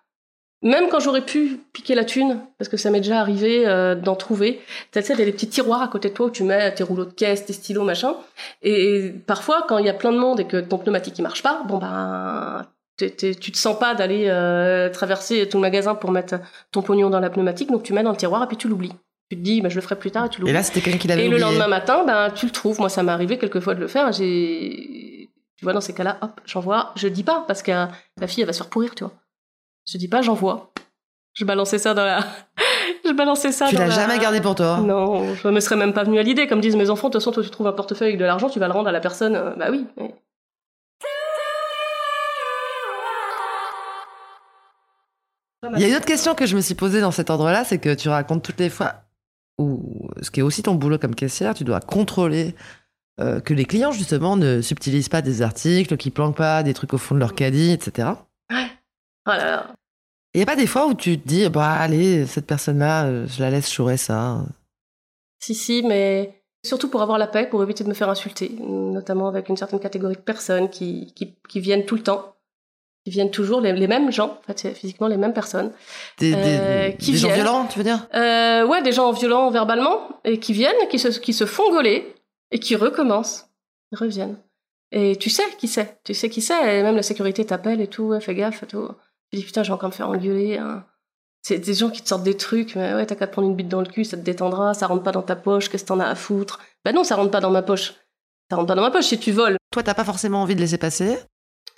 même quand j'aurais pu piquer la thune, parce que ça m'est déjà arrivé euh, d'en trouver. Tu sais, il y a des petits tiroirs à côté de toi où tu mets tes rouleaux de caisse, tes stylos, machin. Et, et parfois, quand il y a plein de monde et que ton pneumatique il marche pas, bon ben, tu te sens pas d'aller euh, traverser tout le magasin pour mettre ton pognon dans la pneumatique, donc tu mets dans le tiroir et puis tu l'oublies. Tu te dis, bah, je le ferai plus tard et tu l'oublies. Et là, c'était quelqu'un qui l'avait Et le lendemain matin, ben, tu le trouves. Moi, ça m'est arrivé quelquefois de le faire. J'ai, tu vois, dans ces cas-là, hop, j'envoie. Je dis pas parce que la fille, elle va se faire pourrir, tu vois. Je dis pas, j'envoie. Je balançais ça dans la. je balançais ça Tu dans l'as la- jamais gardé pour toi. Non, je me serais même pas venu à l'idée. Comme disent mes enfants, de toute façon, toi, tu trouves un portefeuille avec de l'argent, tu vas le rendre à la personne. Euh, Bah oui. mais- Il y a une autre question que je me suis posée dans cet ordre-là, c'est que tu racontes toutes les fois, ou ce qui est aussi ton boulot comme caissière, tu dois contrôler euh, que les clients justement ne subtilisent pas des articles, qu'ils planquent pas des trucs au fond de leur caddie, etc. Oh là là. Il n'y a pas des fois où tu te dis, bah allez, cette personne-là, euh, je la laisse chourer ça. Si, si, mais surtout pour avoir la paix, pour éviter de me faire insulter, notamment avec une certaine catégorie de personnes qui, qui, qui viennent tout le temps, qui viennent toujours, les, les mêmes gens, en fait, c'est physiquement les mêmes personnes. Des, des- Euh, qui des gens violents, tu veux dire? Euh, ouais, des gens violents verbalement, et qui viennent, qui se, qui se font gauler, et qui recommencent, ils reviennent. Et tu sais qui c'est, tu sais qui c'est, et même la sécurité t'appelle et tout, ouais, fais gaffe et tout. Tu dis putain, j'ai encore me faire engueuler. hein. C'est des gens qui te sortent des trucs, mais ouais, t'as qu'à te prendre une bite dans le cul, ça te détendra, ça rentre pas dans ta poche, qu'est-ce que t'en as à foutre? Bah non, ça rentre pas dans ma poche. Ça rentre pas dans ma poche si tu voles. Toi, t'as pas forcément envie de laisser passer.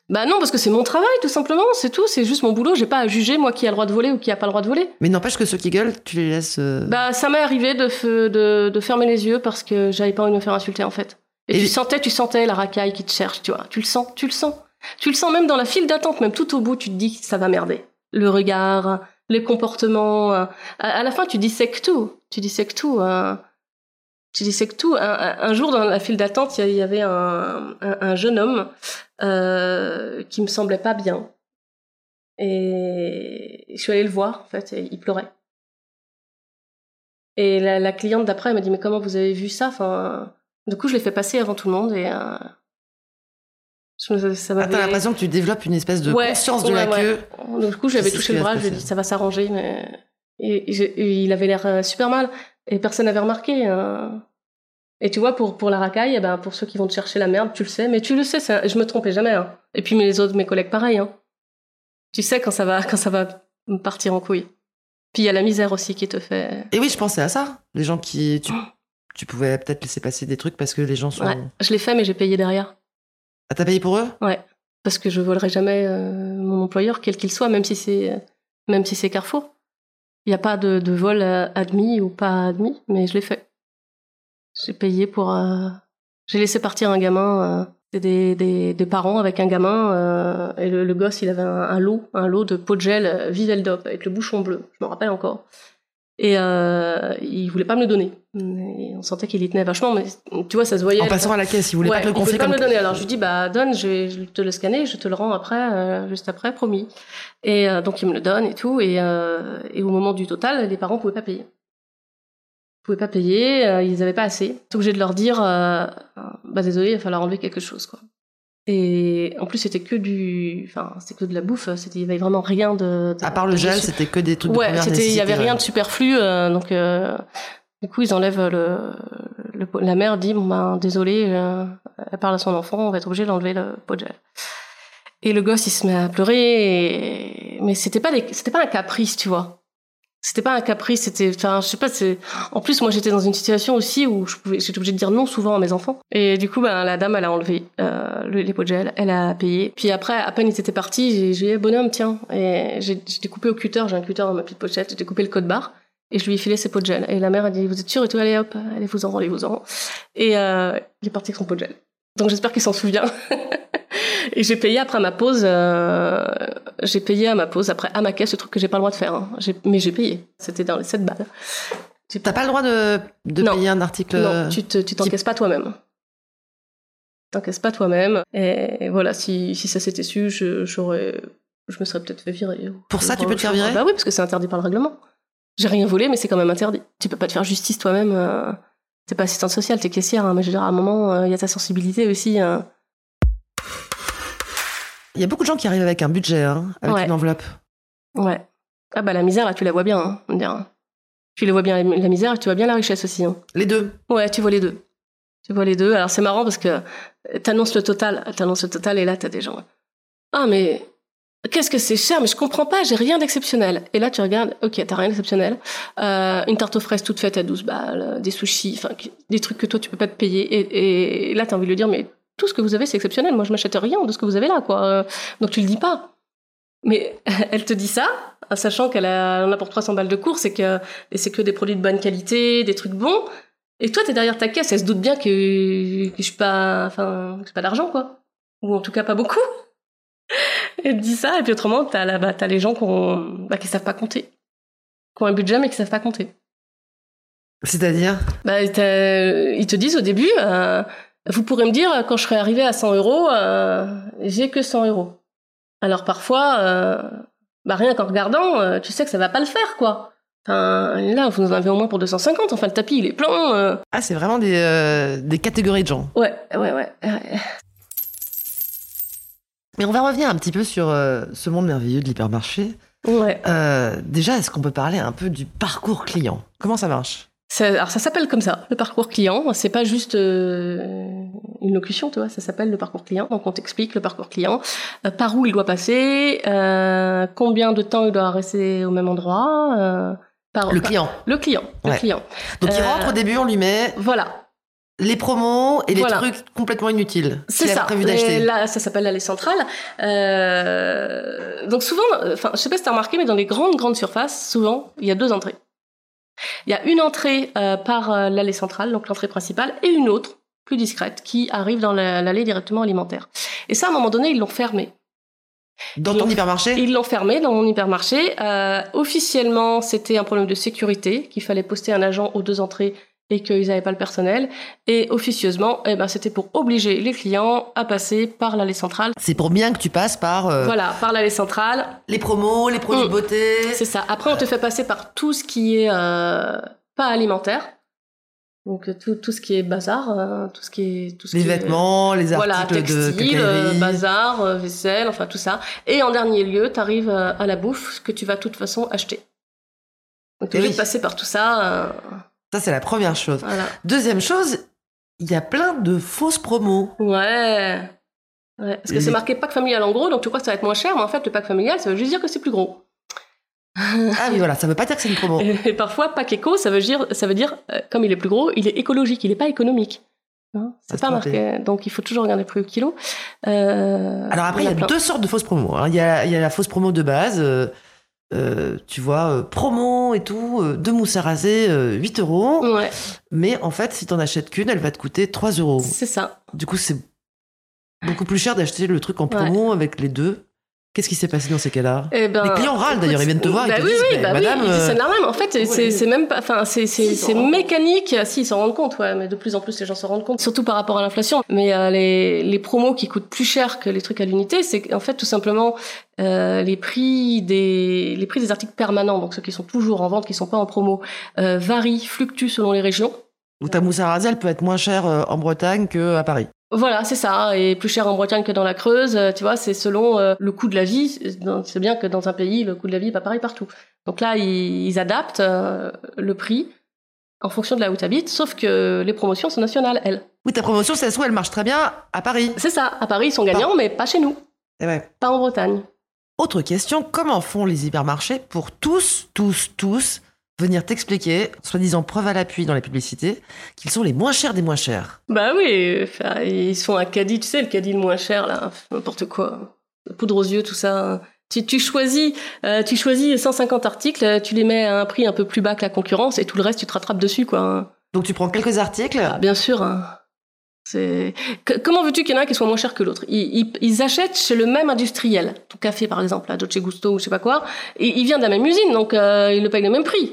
Bah non, parce que c'est mon travail, tout simplement, c'est tout, c'est juste mon boulot, j'ai pas à juger moi qui a le droit de voler ou qui a pas le droit de voler. Mais n'empêche que ceux qui gueulent, tu les laisses. euh, Bah, ça m'est arrivé de, de, de fermer les yeux parce que j'avais pas envie de me faire insulter, en fait. Et, Et- tu sentais, tu sentais la racaille qui te cherche, tu vois. Tu le sens, tu le sens. Tu le sens même dans la file d'attente, même tout au bout, tu te dis que ça va merder. Le regard, les comportements. euh, À, à la fin, tu dissèques tout. Tu dissèques tout. euh, Tu dissèques tout. Un, un- un jour, dans la file d'attente, il y avait un, un, un jeune homme euh, qui me semblait pas bien. Et je suis allée le voir, en fait, et il pleurait. Et la, la cliente d'après, elle m'a dit, mais comment vous avez vu ça? Enfin, Du coup, je l'ai fait passer avant tout le monde et euh, ça Ah, t'as l'impression que tu développes une espèce de Ouais, conscience de ouais, la ouais. queue. Du coup, j'avais C'est touché le bras, je lui ai dit, ça va s'arranger, mais... Et, et il avait l'air euh, super mal. Et personne n'avait remarqué. hein. Et tu vois, pour, pour la racaille, eh ben, pour ceux qui vont te chercher la merde, tu le sais, mais tu le sais, ça, je me trompais jamais. hein. Et puis mes autres, mes collègues, pareil. Hein. Tu sais quand ça va, quand ça va me partir en couille. Puis il y a la misère aussi qui te fait... Et oui, je pensais à ça. Les gens qui. Tu, tu pouvais peut-être laisser passer des trucs parce que les gens sont. Ouais, je l'ai fait, mais j'ai payé derrière. Ah, t'as payé pour eux? Parce que je volerai jamais euh, mon employeur, quel qu'il soit, même si c'est même si c'est Carrefour. Il n'y a pas de, vol euh, admis ou pas admis, mais je l'ai fait. J'ai payé pour. euh, J'ai laissé partir un gamin. euh, des, parents avec un gamin euh, et le, gosse il avait un, lot, un lot de pot de gel Viveldop avec le bouchon bleu. Je me rappelle encore. Et euh, il voulait pas me le donner. Et on sentait qu'il y tenait vachement, mais tu vois ça se voyait. En passant à la caisse, ils voulaient Ouais, pas te le il voulait confier pas comme. me le donner. Alors je lui dis bah donne, je vais je te le scanner, je te le rends après, euh, juste après, promis. Et euh, donc il me le donne et tout. Et, euh, et au moment du total, les parents pouvaient pas payer. Ils pouvaient pas payer, ils avaient pas assez. J'étais obligée de leur dire bah désolé, il va falloir enlever quelque chose quoi. Et en plus c'était que du, enfin c'était que de la bouffe, c'était il y avait vraiment rien de. de- À part le gel, c'était que des trucs de Ouais, c'était, il y avait rien de superflu, euh, donc euh, du coup ils enlèvent le, le la mère dit bon ben désolé, euh, elle parle à son enfant, on va être obligé d'enlever le pot de gel. Et le gosse il se met à pleurer, et- mais c'était pas des, c'était pas un caprice, tu vois. C'était pas un caprice, c'était, enfin, je sais pas, c'est. En plus, moi, j'étais dans une situation aussi où je pouvais, j'étais obligée de dire non souvent à mes enfants. Et du coup, ben, la dame, elle a enlevé euh, le- les pots de gel, elle a payé. Puis après, à peine ils étaient partis, j'ai, j'ai dit, bonhomme, tiens. Et j'ai, j'ai découpé au cutter, j'ai un cutter dans ma petite pochette, j'ai découpé le code barre. Et je lui ai filé ses pots de gel. Et la mère a dit, vous êtes sûr et tout, allez hop, allez vous en, allez vous en. Et euh, il est parti avec son pot de gel. Donc j'espère qu'il s'en souvient. et j'ai payé après ma pause, euh, j'ai payé à ma pause, après à ma caisse, le truc que j'ai pas le droit de faire. hein. Mais j'ai payé. C'était dans les 7 balles. T'as pas le droit de, de Non. payer un article. Non, tu te- tu t'encaisses pas toi-même. T'encaisses pas toi-même. Et voilà, si, si ça s'était su, je, j'aurais, je me serais peut-être fait virer. Pour ça, tu peux te faire virer Bah oui, parce que c'est interdit par le règlement. J'ai rien volé, mais c'est quand même interdit. Tu peux pas te faire justice toi-même. euh, T'es pas assistante sociale, t'es caissière. hein, mais je veux dire, à un moment, il y a ta sensibilité aussi. hein. Il y a beaucoup de gens qui arrivent avec un budget, hein, avec Ouais. une enveloppe. Ouais. Ah bah la misère, là, tu la vois bien. Hein, on dirait. Tu les vois bien, la misère, et tu vois bien la richesse aussi. hein. Les deux. Ouais, tu vois les deux. Tu vois les deux. Alors c'est marrant parce que t'annonces le total, t'annonces le total et là t'as des gens. Ah mais qu'est-ce que c'est cher? Mais je comprends pas, j'ai rien d'exceptionnel. Et là tu regardes, ok, t'as rien d'exceptionnel. Euh, une tarte aux fraises toute faite à 12 balles, des sushis, enfin des trucs que toi tu peux pas te payer. Et, et là t'as envie de lui dire mais tout ce que vous avez c'est exceptionnel. Moi je m'achète rien de ce que vous avez là quoi. Euh, Donc tu le dis pas. Mais elle te dit ça, sachant qu'elle en a pour 300 balles de course et que, et c'est que des produits de bonne qualité, des trucs bons. Et toi, t'es derrière ta caisse, elle se doute bien que, que je suis pas, enfin, que pas d'argent, quoi. Ou en tout cas pas beaucoup. Elle dit ça, et puis autrement, t'as là, bah, t'as les gens qui, ont, bah, qui savent pas compter. Qui ont un budget, mais qui savent pas compter. C'est-à-dire? Bah, ils te disent au début, euh, vous pourrez me dire, quand je serai arrivé à 100 euros, euh, j'ai que 100 euros. Alors parfois, euh, bah, rien qu'en regardant, tu sais que ça va pas le faire, quoi. Enfin, là, vous en avez au moins pour 250. Enfin, le tapis, il est plein. Ah, c'est vraiment des, des catégories de gens. Ouais, ouais, ouais. Mais on va revenir un petit peu sur euh, ce monde merveilleux de l'hypermarché. Ouais. Euh, déjà, est-ce qu'on peut parler un peu du parcours client? Comment ça marche? Ça- alors ça s'appelle comme ça, le parcours client. C'est pas juste euh, une locution, tu vois. Ça s'appelle le parcours client. Donc on t'explique le parcours client, euh, par où il doit passer, euh, combien de temps il doit rester au même endroit. par, Le par- client. le client. Le client. Donc il rentre au début, on lui met Voilà. Les promos et les Voilà. trucs complètement inutiles C'est ça. prévu d'acheter. Là, ça s'appelle l'allée centrale. Euh, donc souvent, enfin, je sais pas si t'as remarqué, mais dans les grandes grandes surfaces, souvent, il y a deux entrées. Il y a une entrée euh, par euh, l'allée centrale, donc l'entrée principale, et une autre plus discrète qui arrive dans la- l'allée directement alimentaire. Et ça, à un moment donné, ils l'ont fermé. Dans ton hypermarché? Ils l'ont fermé dans mon hypermarché. Euh, officiellement, c'était un problème de sécurité, qu'il fallait poster un agent aux deux entrées et qu'ils n'avaient pas le personnel. Et officieusement, eh ben, c'était pour obliger les clients à passer par l'allée centrale. C'est pour bien que tu passes par euh, Voilà, par l'allée centrale. les promos, les produits Mm. de beauté. C'est ça. Après, on te fait passer par tout ce qui est euh, pas alimentaire. Donc euh, tout, tout ce qui est bazar, euh, tout ce qui est tout ce Les qui est- vêtements, les voilà, articles de textile, euh, quincaillerie. bazar, vaisselle, enfin tout ça. Et en dernier lieu, tu arrives à la bouffe que tu vas de toute façon acheter. Donc Oui. obligé de passer par tout ça. Ça, c'est la première chose. voilà. Deuxième chose, il y a plein de fausses promos. Ouais. Ouais, Parce que c'est marqué pack familial en gros, donc tu crois que ça va être moins cher, mais en fait, le pack familial, ça veut juste dire que c'est plus gros. Ah oui, voilà, ça veut pas dire que c'est une promo. Et, parfois, pack éco, ça veut dire, ça veut dire euh, comme il est plus gros, il est écologique, il n'est pas économique. Hein, c'est pas marqué. Donc il faut toujours regarder le prix au kilo. Euh, Alors après, il y a deux sortes de fausses promos. hein. Il y, a, il y a la fausse promo de base, euh, euh, tu vois, euh, promo et tout, euh, deux mousses à raser, euh, 8 euros. Ouais, Mais en fait, si t'en achètes qu'une, elle va te coûter 3 euros. c'est ça. Du coup, c'est beaucoup plus cher d'acheter le truc en promo avec les deux. Qu'est-ce qui s'est passé dans ces cas-là Eh ben, Les clients râlent, d'ailleurs, ils viennent te voir, ils bah te oui, disent, oui, bah madame, oui, euh, c'est normal. En fait, c'est- c'est ouais. c'est même pas, enfin, c'est Si, mécanique. Si, ils s'en rendent compte, ouais, mais de plus en plus les gens s'en rendent compte, surtout par rapport à l'inflation. Mais euh, les les promos qui coûtent plus cher que les trucs à l'unité, c'est en fait tout simplement euh, les prix des les prix des articles permanents, donc ceux qui sont toujours en vente, qui sont pas en promo, euh, varient, fluctuent selon les régions. Ou ta mousse à raser, elle peut être moins chère en Bretagne qu'à Paris. Voilà, c'est ça, et plus cher en Bretagne que dans la Creuse, euh, tu vois, c'est selon euh, le coût de la vie. C'est bien que dans un pays, le coût de la vie est pas pareil partout. Donc là, ils, ils adaptent euh, le prix en fonction de là où tu habites, sauf que les promotions sont nationales, elles. Oui, ta promotion, ça se trouve, elle marche très bien à Paris. C'est ça, à Paris, ils sont gagnants, mais pas chez nous, ouais. pas en Bretagne. Autre question, comment font les hypermarchés pour tous, tous, tous venir t'expliquer, soi-disant preuve à l'appui dans les publicités, qu'ils sont les moins chers des moins chers Bah oui, ils sont un caddie, tu sais, le caddie le moins cher, là, n'importe quoi. La poudre aux yeux, tout ça. Tu, tu choisis, euh, tu choisis 150 articles, tu les mets à un prix un peu plus bas que la concurrence et tout le reste, tu te rattrapes dessus, quoi. Donc tu prends quelques articles Ah, bien sûr. hein. Comment veux-tu qu'il y en a qui soient moins chers que l'autre ils, ils- ils achètent chez le même industriel, ton café par exemple, à Dolce Gusto ou je sais pas quoi, et il vient de la même usine, donc euh, il le paye le même prix.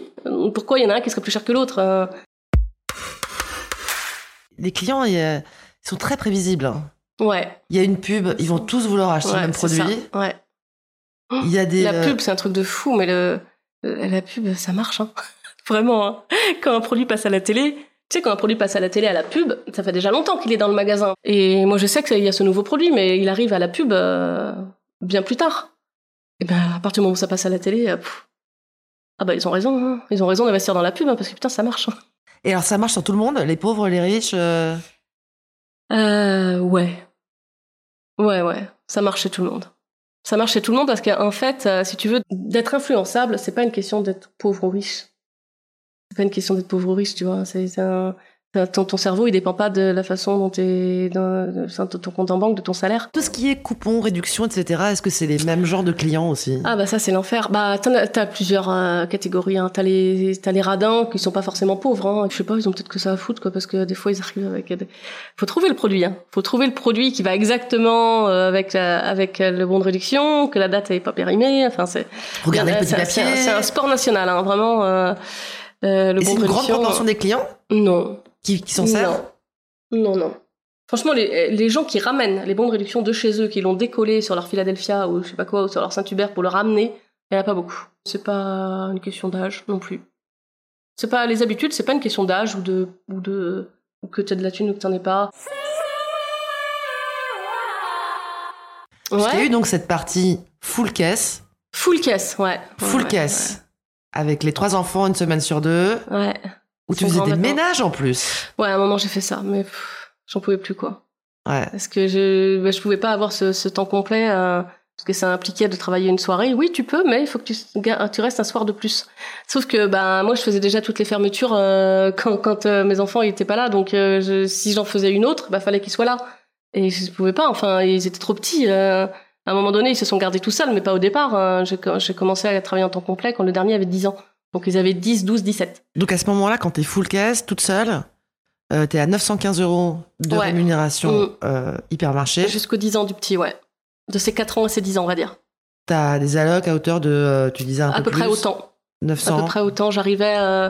Pourquoi il y en a un qui serait plus cher que l'autre euh Les clients, ils, ils sont très prévisibles. hein. Ouais. Il y a une pub, ils vont tous vouloir acheter le même produit. ça, Ouais. Il y a des... La euh, pub, c'est un truc de fou, mais le- la pub, ça marche, hein. Vraiment. Hein. Quand un produit passe à la télé, tu sais, quand un produit passe à la télé à la pub, ça fait déjà longtemps qu'il est dans le magasin. Et moi, je sais qu'il y a ce nouveau produit, mais il arrive à la pub euh, bien plus tard. Et ben, à partir du moment où ça passe à la télé, euh, pff. ah bah ils ont raison, hein. ils ont raison d'investir dans la pub, hein, parce que putain, ça marche. hein. Et alors ça marche sur tout le monde, les pauvres, les riches euh, Euh, ouais. Ouais, ouais. Ça marche chez tout le monde. Ça marche chez tout le monde parce qu'en fait, euh, si tu veux, d'être influençable, c'est pas une question d'être pauvre ou riche. C'est pas une question d'être pauvre ou riche, tu vois. C'est un, ton, ton cerveau, il dépend pas de la façon dont t'es, dans- de ton compte en banque, de ton salaire. Tout ce qui est coupons, réductions, etc., est-ce que c'est les mêmes genres de clients aussi? Ah bah ça c'est l'enfer. Bah as, t'as plusieurs euh, catégories. Hein. T'as les t'as les radins qui sont pas forcément pauvres. Hein. Je sais pas, ils ont peut-être que ça à foutre quoi, parce que des fois ils arrivent avec. Des... Faut trouver le produit. Hein. Faut trouver le produit qui va exactement euh, avec la- avec euh, le bon de réduction, que la date n'est pas périmée. Enfin c'est. Regardez le Euh, petit papier. C'est un, c'est un sport national, hein, vraiment. Euh, euh, le Et bon c'est une grande proportion des clients Non. qui, qui s'en servent? Non, non. non. Franchement, les, les gens qui ramènent les bons de réduction de chez eux, qui l'ont décollé sur leur Philadelphia ou je sais pas quoi, ou sur leur Saint-Hubert pour le ramener, il n'y en a pas beaucoup. C'est pas une question d'âge non plus. C'est pas les habitudes, c'est pas une question d'âge ou de ou de ou que tu as de la thune ou que t'en aies pas. Parce qu'il y a Ouais. eu donc cette partie full caisse, Full caisse, ouais. full Ouais, caisse, avec les trois enfants une semaine sur deux, Ouais. où tu faisais des maintenant. ménages en plus. Ouais, à un moment j'ai fait ça, mais j'en pouvais plus quoi. Ouais. Parce que je bah, je pouvais pas avoir ce, ce temps complet euh, parce que ça impliquait de travailler une soirée. Oui, tu peux, mais il faut que tu, restes un soir de plus. Sauf que bah moi je faisais déjà toutes les fermetures euh, quand, quand euh, mes enfants ils étaient pas là, donc je, si j'en faisais une autre, bah fallait qu'ils soient là. Et je pouvais pas. Enfin, ils étaient trop petits. À un moment donné, ils se sont gardés tout seuls, mais pas au départ. hein. J'ai co- j'ai commencé à travailler en temps complet quand le dernier avait 10 ans. Donc ils avaient 10, 12, 17. Donc à ce moment-là, quand t'es full caisse, toute seule, euh, t'es à 915 euros de Ouais. rémunération Mm. euh, hypermarché. Jusqu'aux 10 ans du petit, ouais. De ses 4 ans à ses 10 ans, on va dire. T'as des allocs à hauteur de, euh, tu disais un À peu peu près autant. 900, À peu près autant. J'arrivais, euh,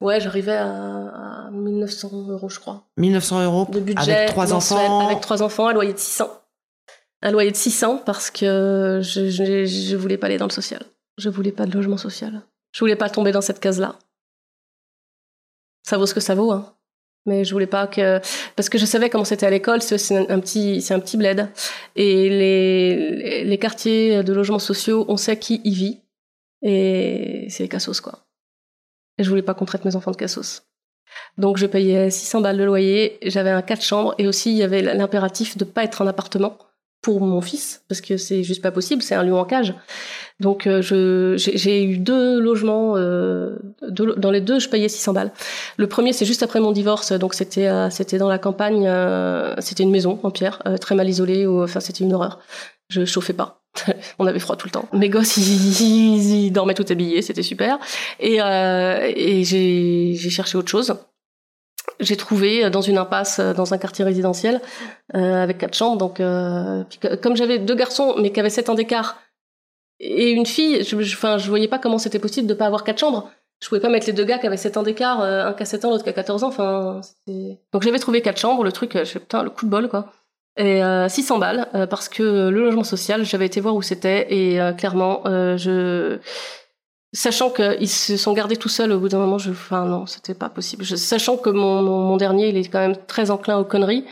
ouais, j'arrivais à, à 1900 euros, je crois, 1900 euros de budget. avec trois mensuel, enfants. Avec trois enfants, un loyer de 600. Un loyer de 600 parce que je, je, voulais pas aller dans le social. Je voulais pas de logement social. Je voulais pas tomber dans cette case-là. Ça vaut ce que ça vaut, hein. Mais je voulais pas que parce que je savais comment c'était à l'école. C'est un, petit, c'est un petit bled. Et les quartiers de logements sociaux, on sait qui y vit. Et c'est les cassos, quoi. Et je voulais pas qu'on traite mes enfants de cassos. Donc je payais 600 balles de loyer, j'avais un 4 chambres et aussi il y avait l'impératif de pas être en appartement pour mon fils parce que c'est juste pas possible, c'est un lieu en cage. Donc euh, je j'ai eu deux logements euh, deux- dans les deux je payais 600 balles. Le premier c'est juste après mon divorce donc c'était euh, c'était dans la campagne euh, c'était une maison en pierre euh, très mal isolée ou enfin c'était une horreur. Je chauffais pas. On avait froid tout le temps. Mes gosses, ils, ils- ils dormaient tout habillés, c'était super. Et, euh, et j'ai cherché autre chose. J'ai trouvé dans une impasse, euh, dans un quartier résidentiel, euh, avec quatre chambres. Donc, euh, puis comme j'avais deux garçons, mais qui avaient sept ans d'écart, et une fille, je, je, enfin, je voyais pas comment c'était possible de pas avoir quatre chambres. Je pouvais pas mettre les deux gars qui avaient 7 ans d'écart, euh, un qui a 7 ans, l'autre qui a 14 ans. Enfin, donc j'avais trouvé quatre chambres, le truc, euh, je putain, le coup de bol, quoi. Et euh, 600 balles, euh, parce que le logement social, j'avais été voir où c'était, et euh, clairement, euh, je... Sachant qu'ils se sont gardés tout seuls au bout d'un moment, je... enfin non, c'était pas possible. Je... Sachant que mon, mon, mon dernier, il est quand même très enclin aux conneries,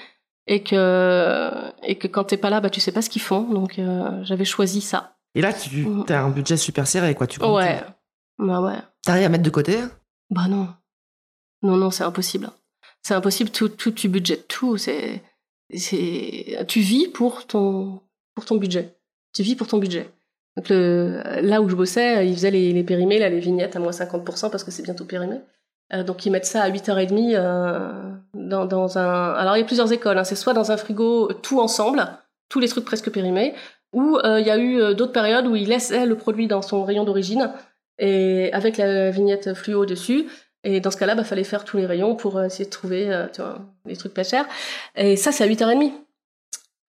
et que, et que quand t'es pas là, bah tu sais pas ce qu'ils font, donc euh, j'avais choisi ça. Et là, tu Mhm. as un budget super serré, quoi. Tu comptes- Ouais, bah ouais. T'arrives à mettre de côté Bah non. Non, non, c'est impossible. C'est impossible, tout, tout tu budgètes tout. C'est, c'est, tu vis pour ton, pour ton budget. Tu vis pour ton budget. Là où je bossais, ils faisaient les, périmés, là, les vignettes à moins 50% parce que c'est bientôt périmé. Euh, donc ils mettent ça à 8h30 euh, dans, un... Alors il y a plusieurs écoles, hein. c'est soit dans un frigo tout ensemble, tous les trucs presque périmés, ou euh, il y a eu d'autres périodes où ils laissaient le produit dans son rayon d'origine et avec la vignette fluo dessus. Et dans ce cas-là, bah fallait faire tous les rayons pour essayer de trouver tu les trucs pas chers. Et ça, c'est à 8h30.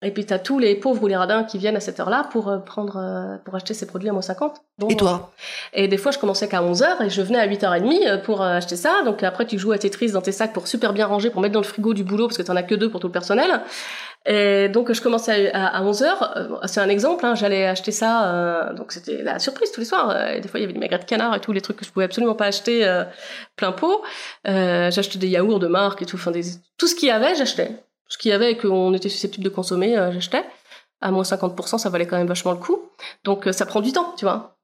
Et puis, tu as tous les pauvres ou les radins qui viennent à cette heure-là pour euh, prendre, euh, pour acheter ces produits à moins 50. et toi Et des fois, je commençais qu'à 11h et je venais à 8h30 euh, pour acheter ça. Donc après, tu joues à Tetris dans tes sacs pour super bien ranger, pour mettre dans le frigo du boulot parce que tu as que deux pour tout le personnel. Et donc, je commençais à, 11h. C'est un exemple, hein, j'allais acheter ça. donc, c'était la surprise tous les soirs. Et des fois, il y avait des maigrettes de canard et tous les trucs que je pouvais absolument pas acheter plein pot. J'achetais des yaourts de marque et tout. Enfin, des, tout ce qu'il y avait, j'achetais ce qu'il y avait et qu'on était susceptible de consommer, euh, j'achetais. À moins 50%, ça valait quand même vachement le coup. Donc euh, ça prend du temps, tu vois.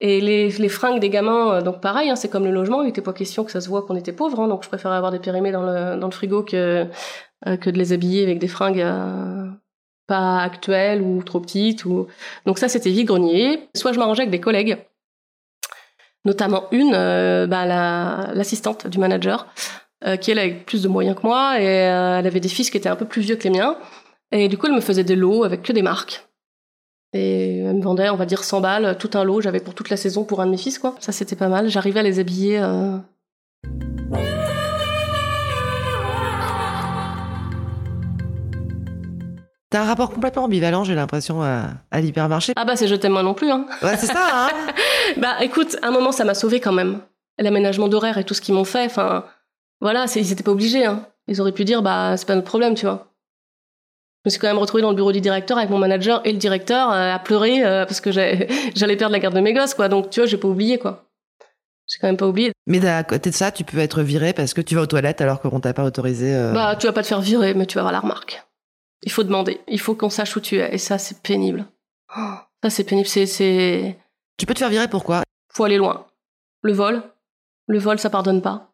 Et les, fringues des gamins, euh, donc pareil, hein, c'est comme le logement, il n'était pas question que ça se voit qu'on était pauvre, hein, donc je préférais avoir des périmés dans le, frigo que, que de les habiller avec des fringues pas actuelles ou trop petites. Donc ça, c'était vide-grenier. Soit je m'arrangeais avec des collègues, notamment une, bah, l'assistante du manager, euh, qui elle avait plus de moyens que moi et euh, elle avait des fils qui étaient un peu plus vieux que les miens et du coup elle me faisait des lots avec que des marques et elle me vendait on va dire 100 balles tout un lot j'avais pour toute la saison pour un de mes fils quoi ça c'était pas mal j'arrivais à les habiller euh... T'as un rapport complètement ambivalent, j'ai l'impression, à, l'hypermarché. Ah bah c'est je t'aime moi non plus, hein. Ouais, c'est ça, hein. bah écoute, un moment ça m'a sauvé quand même. L'aménagement d'horaire et tout ce qu'ils m'ont fait, enfin, voilà, ils n'étaient pas obligés. Hein. Ils auraient pu dire, bah, c'est pas notre problème, tu vois. Je me suis quand même retrouvée dans le bureau du directeur avec mon manager et le directeur euh, à pleurer euh, parce que j'allais perdre la garde de mes gosses, quoi. Donc, tu vois, j'ai pas oublié, quoi. J'ai quand même pas oublié. Mais à côté de ça, tu peux être viré parce que tu vas aux toilettes alors qu'on t'a pas autorisé. Euh. Bah, tu vas pas te faire virer, mais tu vas avoir la remarque. Il faut demander. Il faut qu'on sache où tu es. Et ça, c'est pénible. Oh, ça, c'est pénible. C'est, Tu peux te faire virer pourquoi? Faut aller loin. Le vol. Le vol, ça pardonne pas.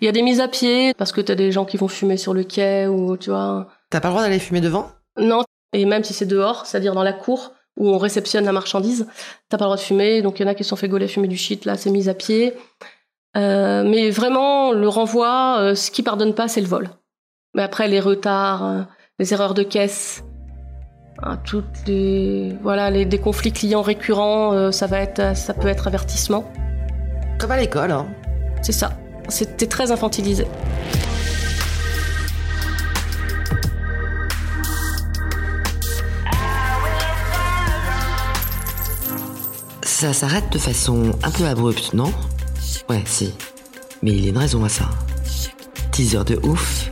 Il y a des mises à pied parce que t'as des gens qui vont fumer sur le quai ou tu vois. T'as pas le droit d'aller fumer devant? Non, et même si c'est dehors, c'est-à-dire dans la cour où on réceptionne la marchandise, t'as pas le droit de fumer. Donc il y en a qui se sont fait gauler fumer du shit, là c'est mise à pied. Euh, mais vraiment, le renvoi, euh, ce qui pardonne pas, c'est le vol. Mais après, les retards, euh, les erreurs de caisse, hein, toutes les voilà, les des conflits clients récurrents, ça va être, ça peut être avertissement. Comme à l'école, hein. C'est ça. C'était très infantilisé. Ça s'arrête de façon un peu abrupte, non? Ouais, si. Mais il y a une raison à ça. Teaser de ouf.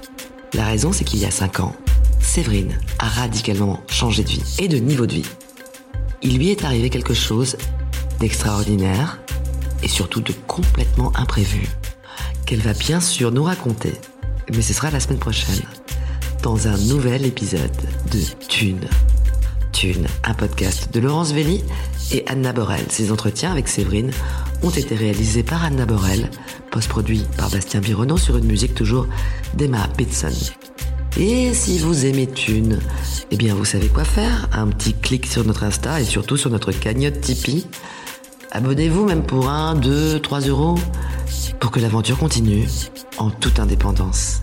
La raison, c'est qu'il y a 5 ans, Séverine a radicalement changé de vie et de niveau de vie. Il lui est arrivé quelque chose d'extraordinaire et surtout de complètement imprévu qu'elle va bien sûr nous raconter. Mais ce sera la semaine prochaine, dans un nouvel épisode de Thune. Thune, un podcast de Laurence Velli et Anna Borel. Ces entretiens avec Séverine ont été réalisés par Anna Borel, post-produit par Bastien Bironneau sur une musique toujours d'Emma Pitson. Et si vous aimez Thune, eh bien vous savez quoi faire. Un petit clic sur notre Insta et surtout sur notre cagnotte Tipeee. Abonnez-vous même pour 1, 2, 3 euros pour que l'aventure continue en toute indépendance.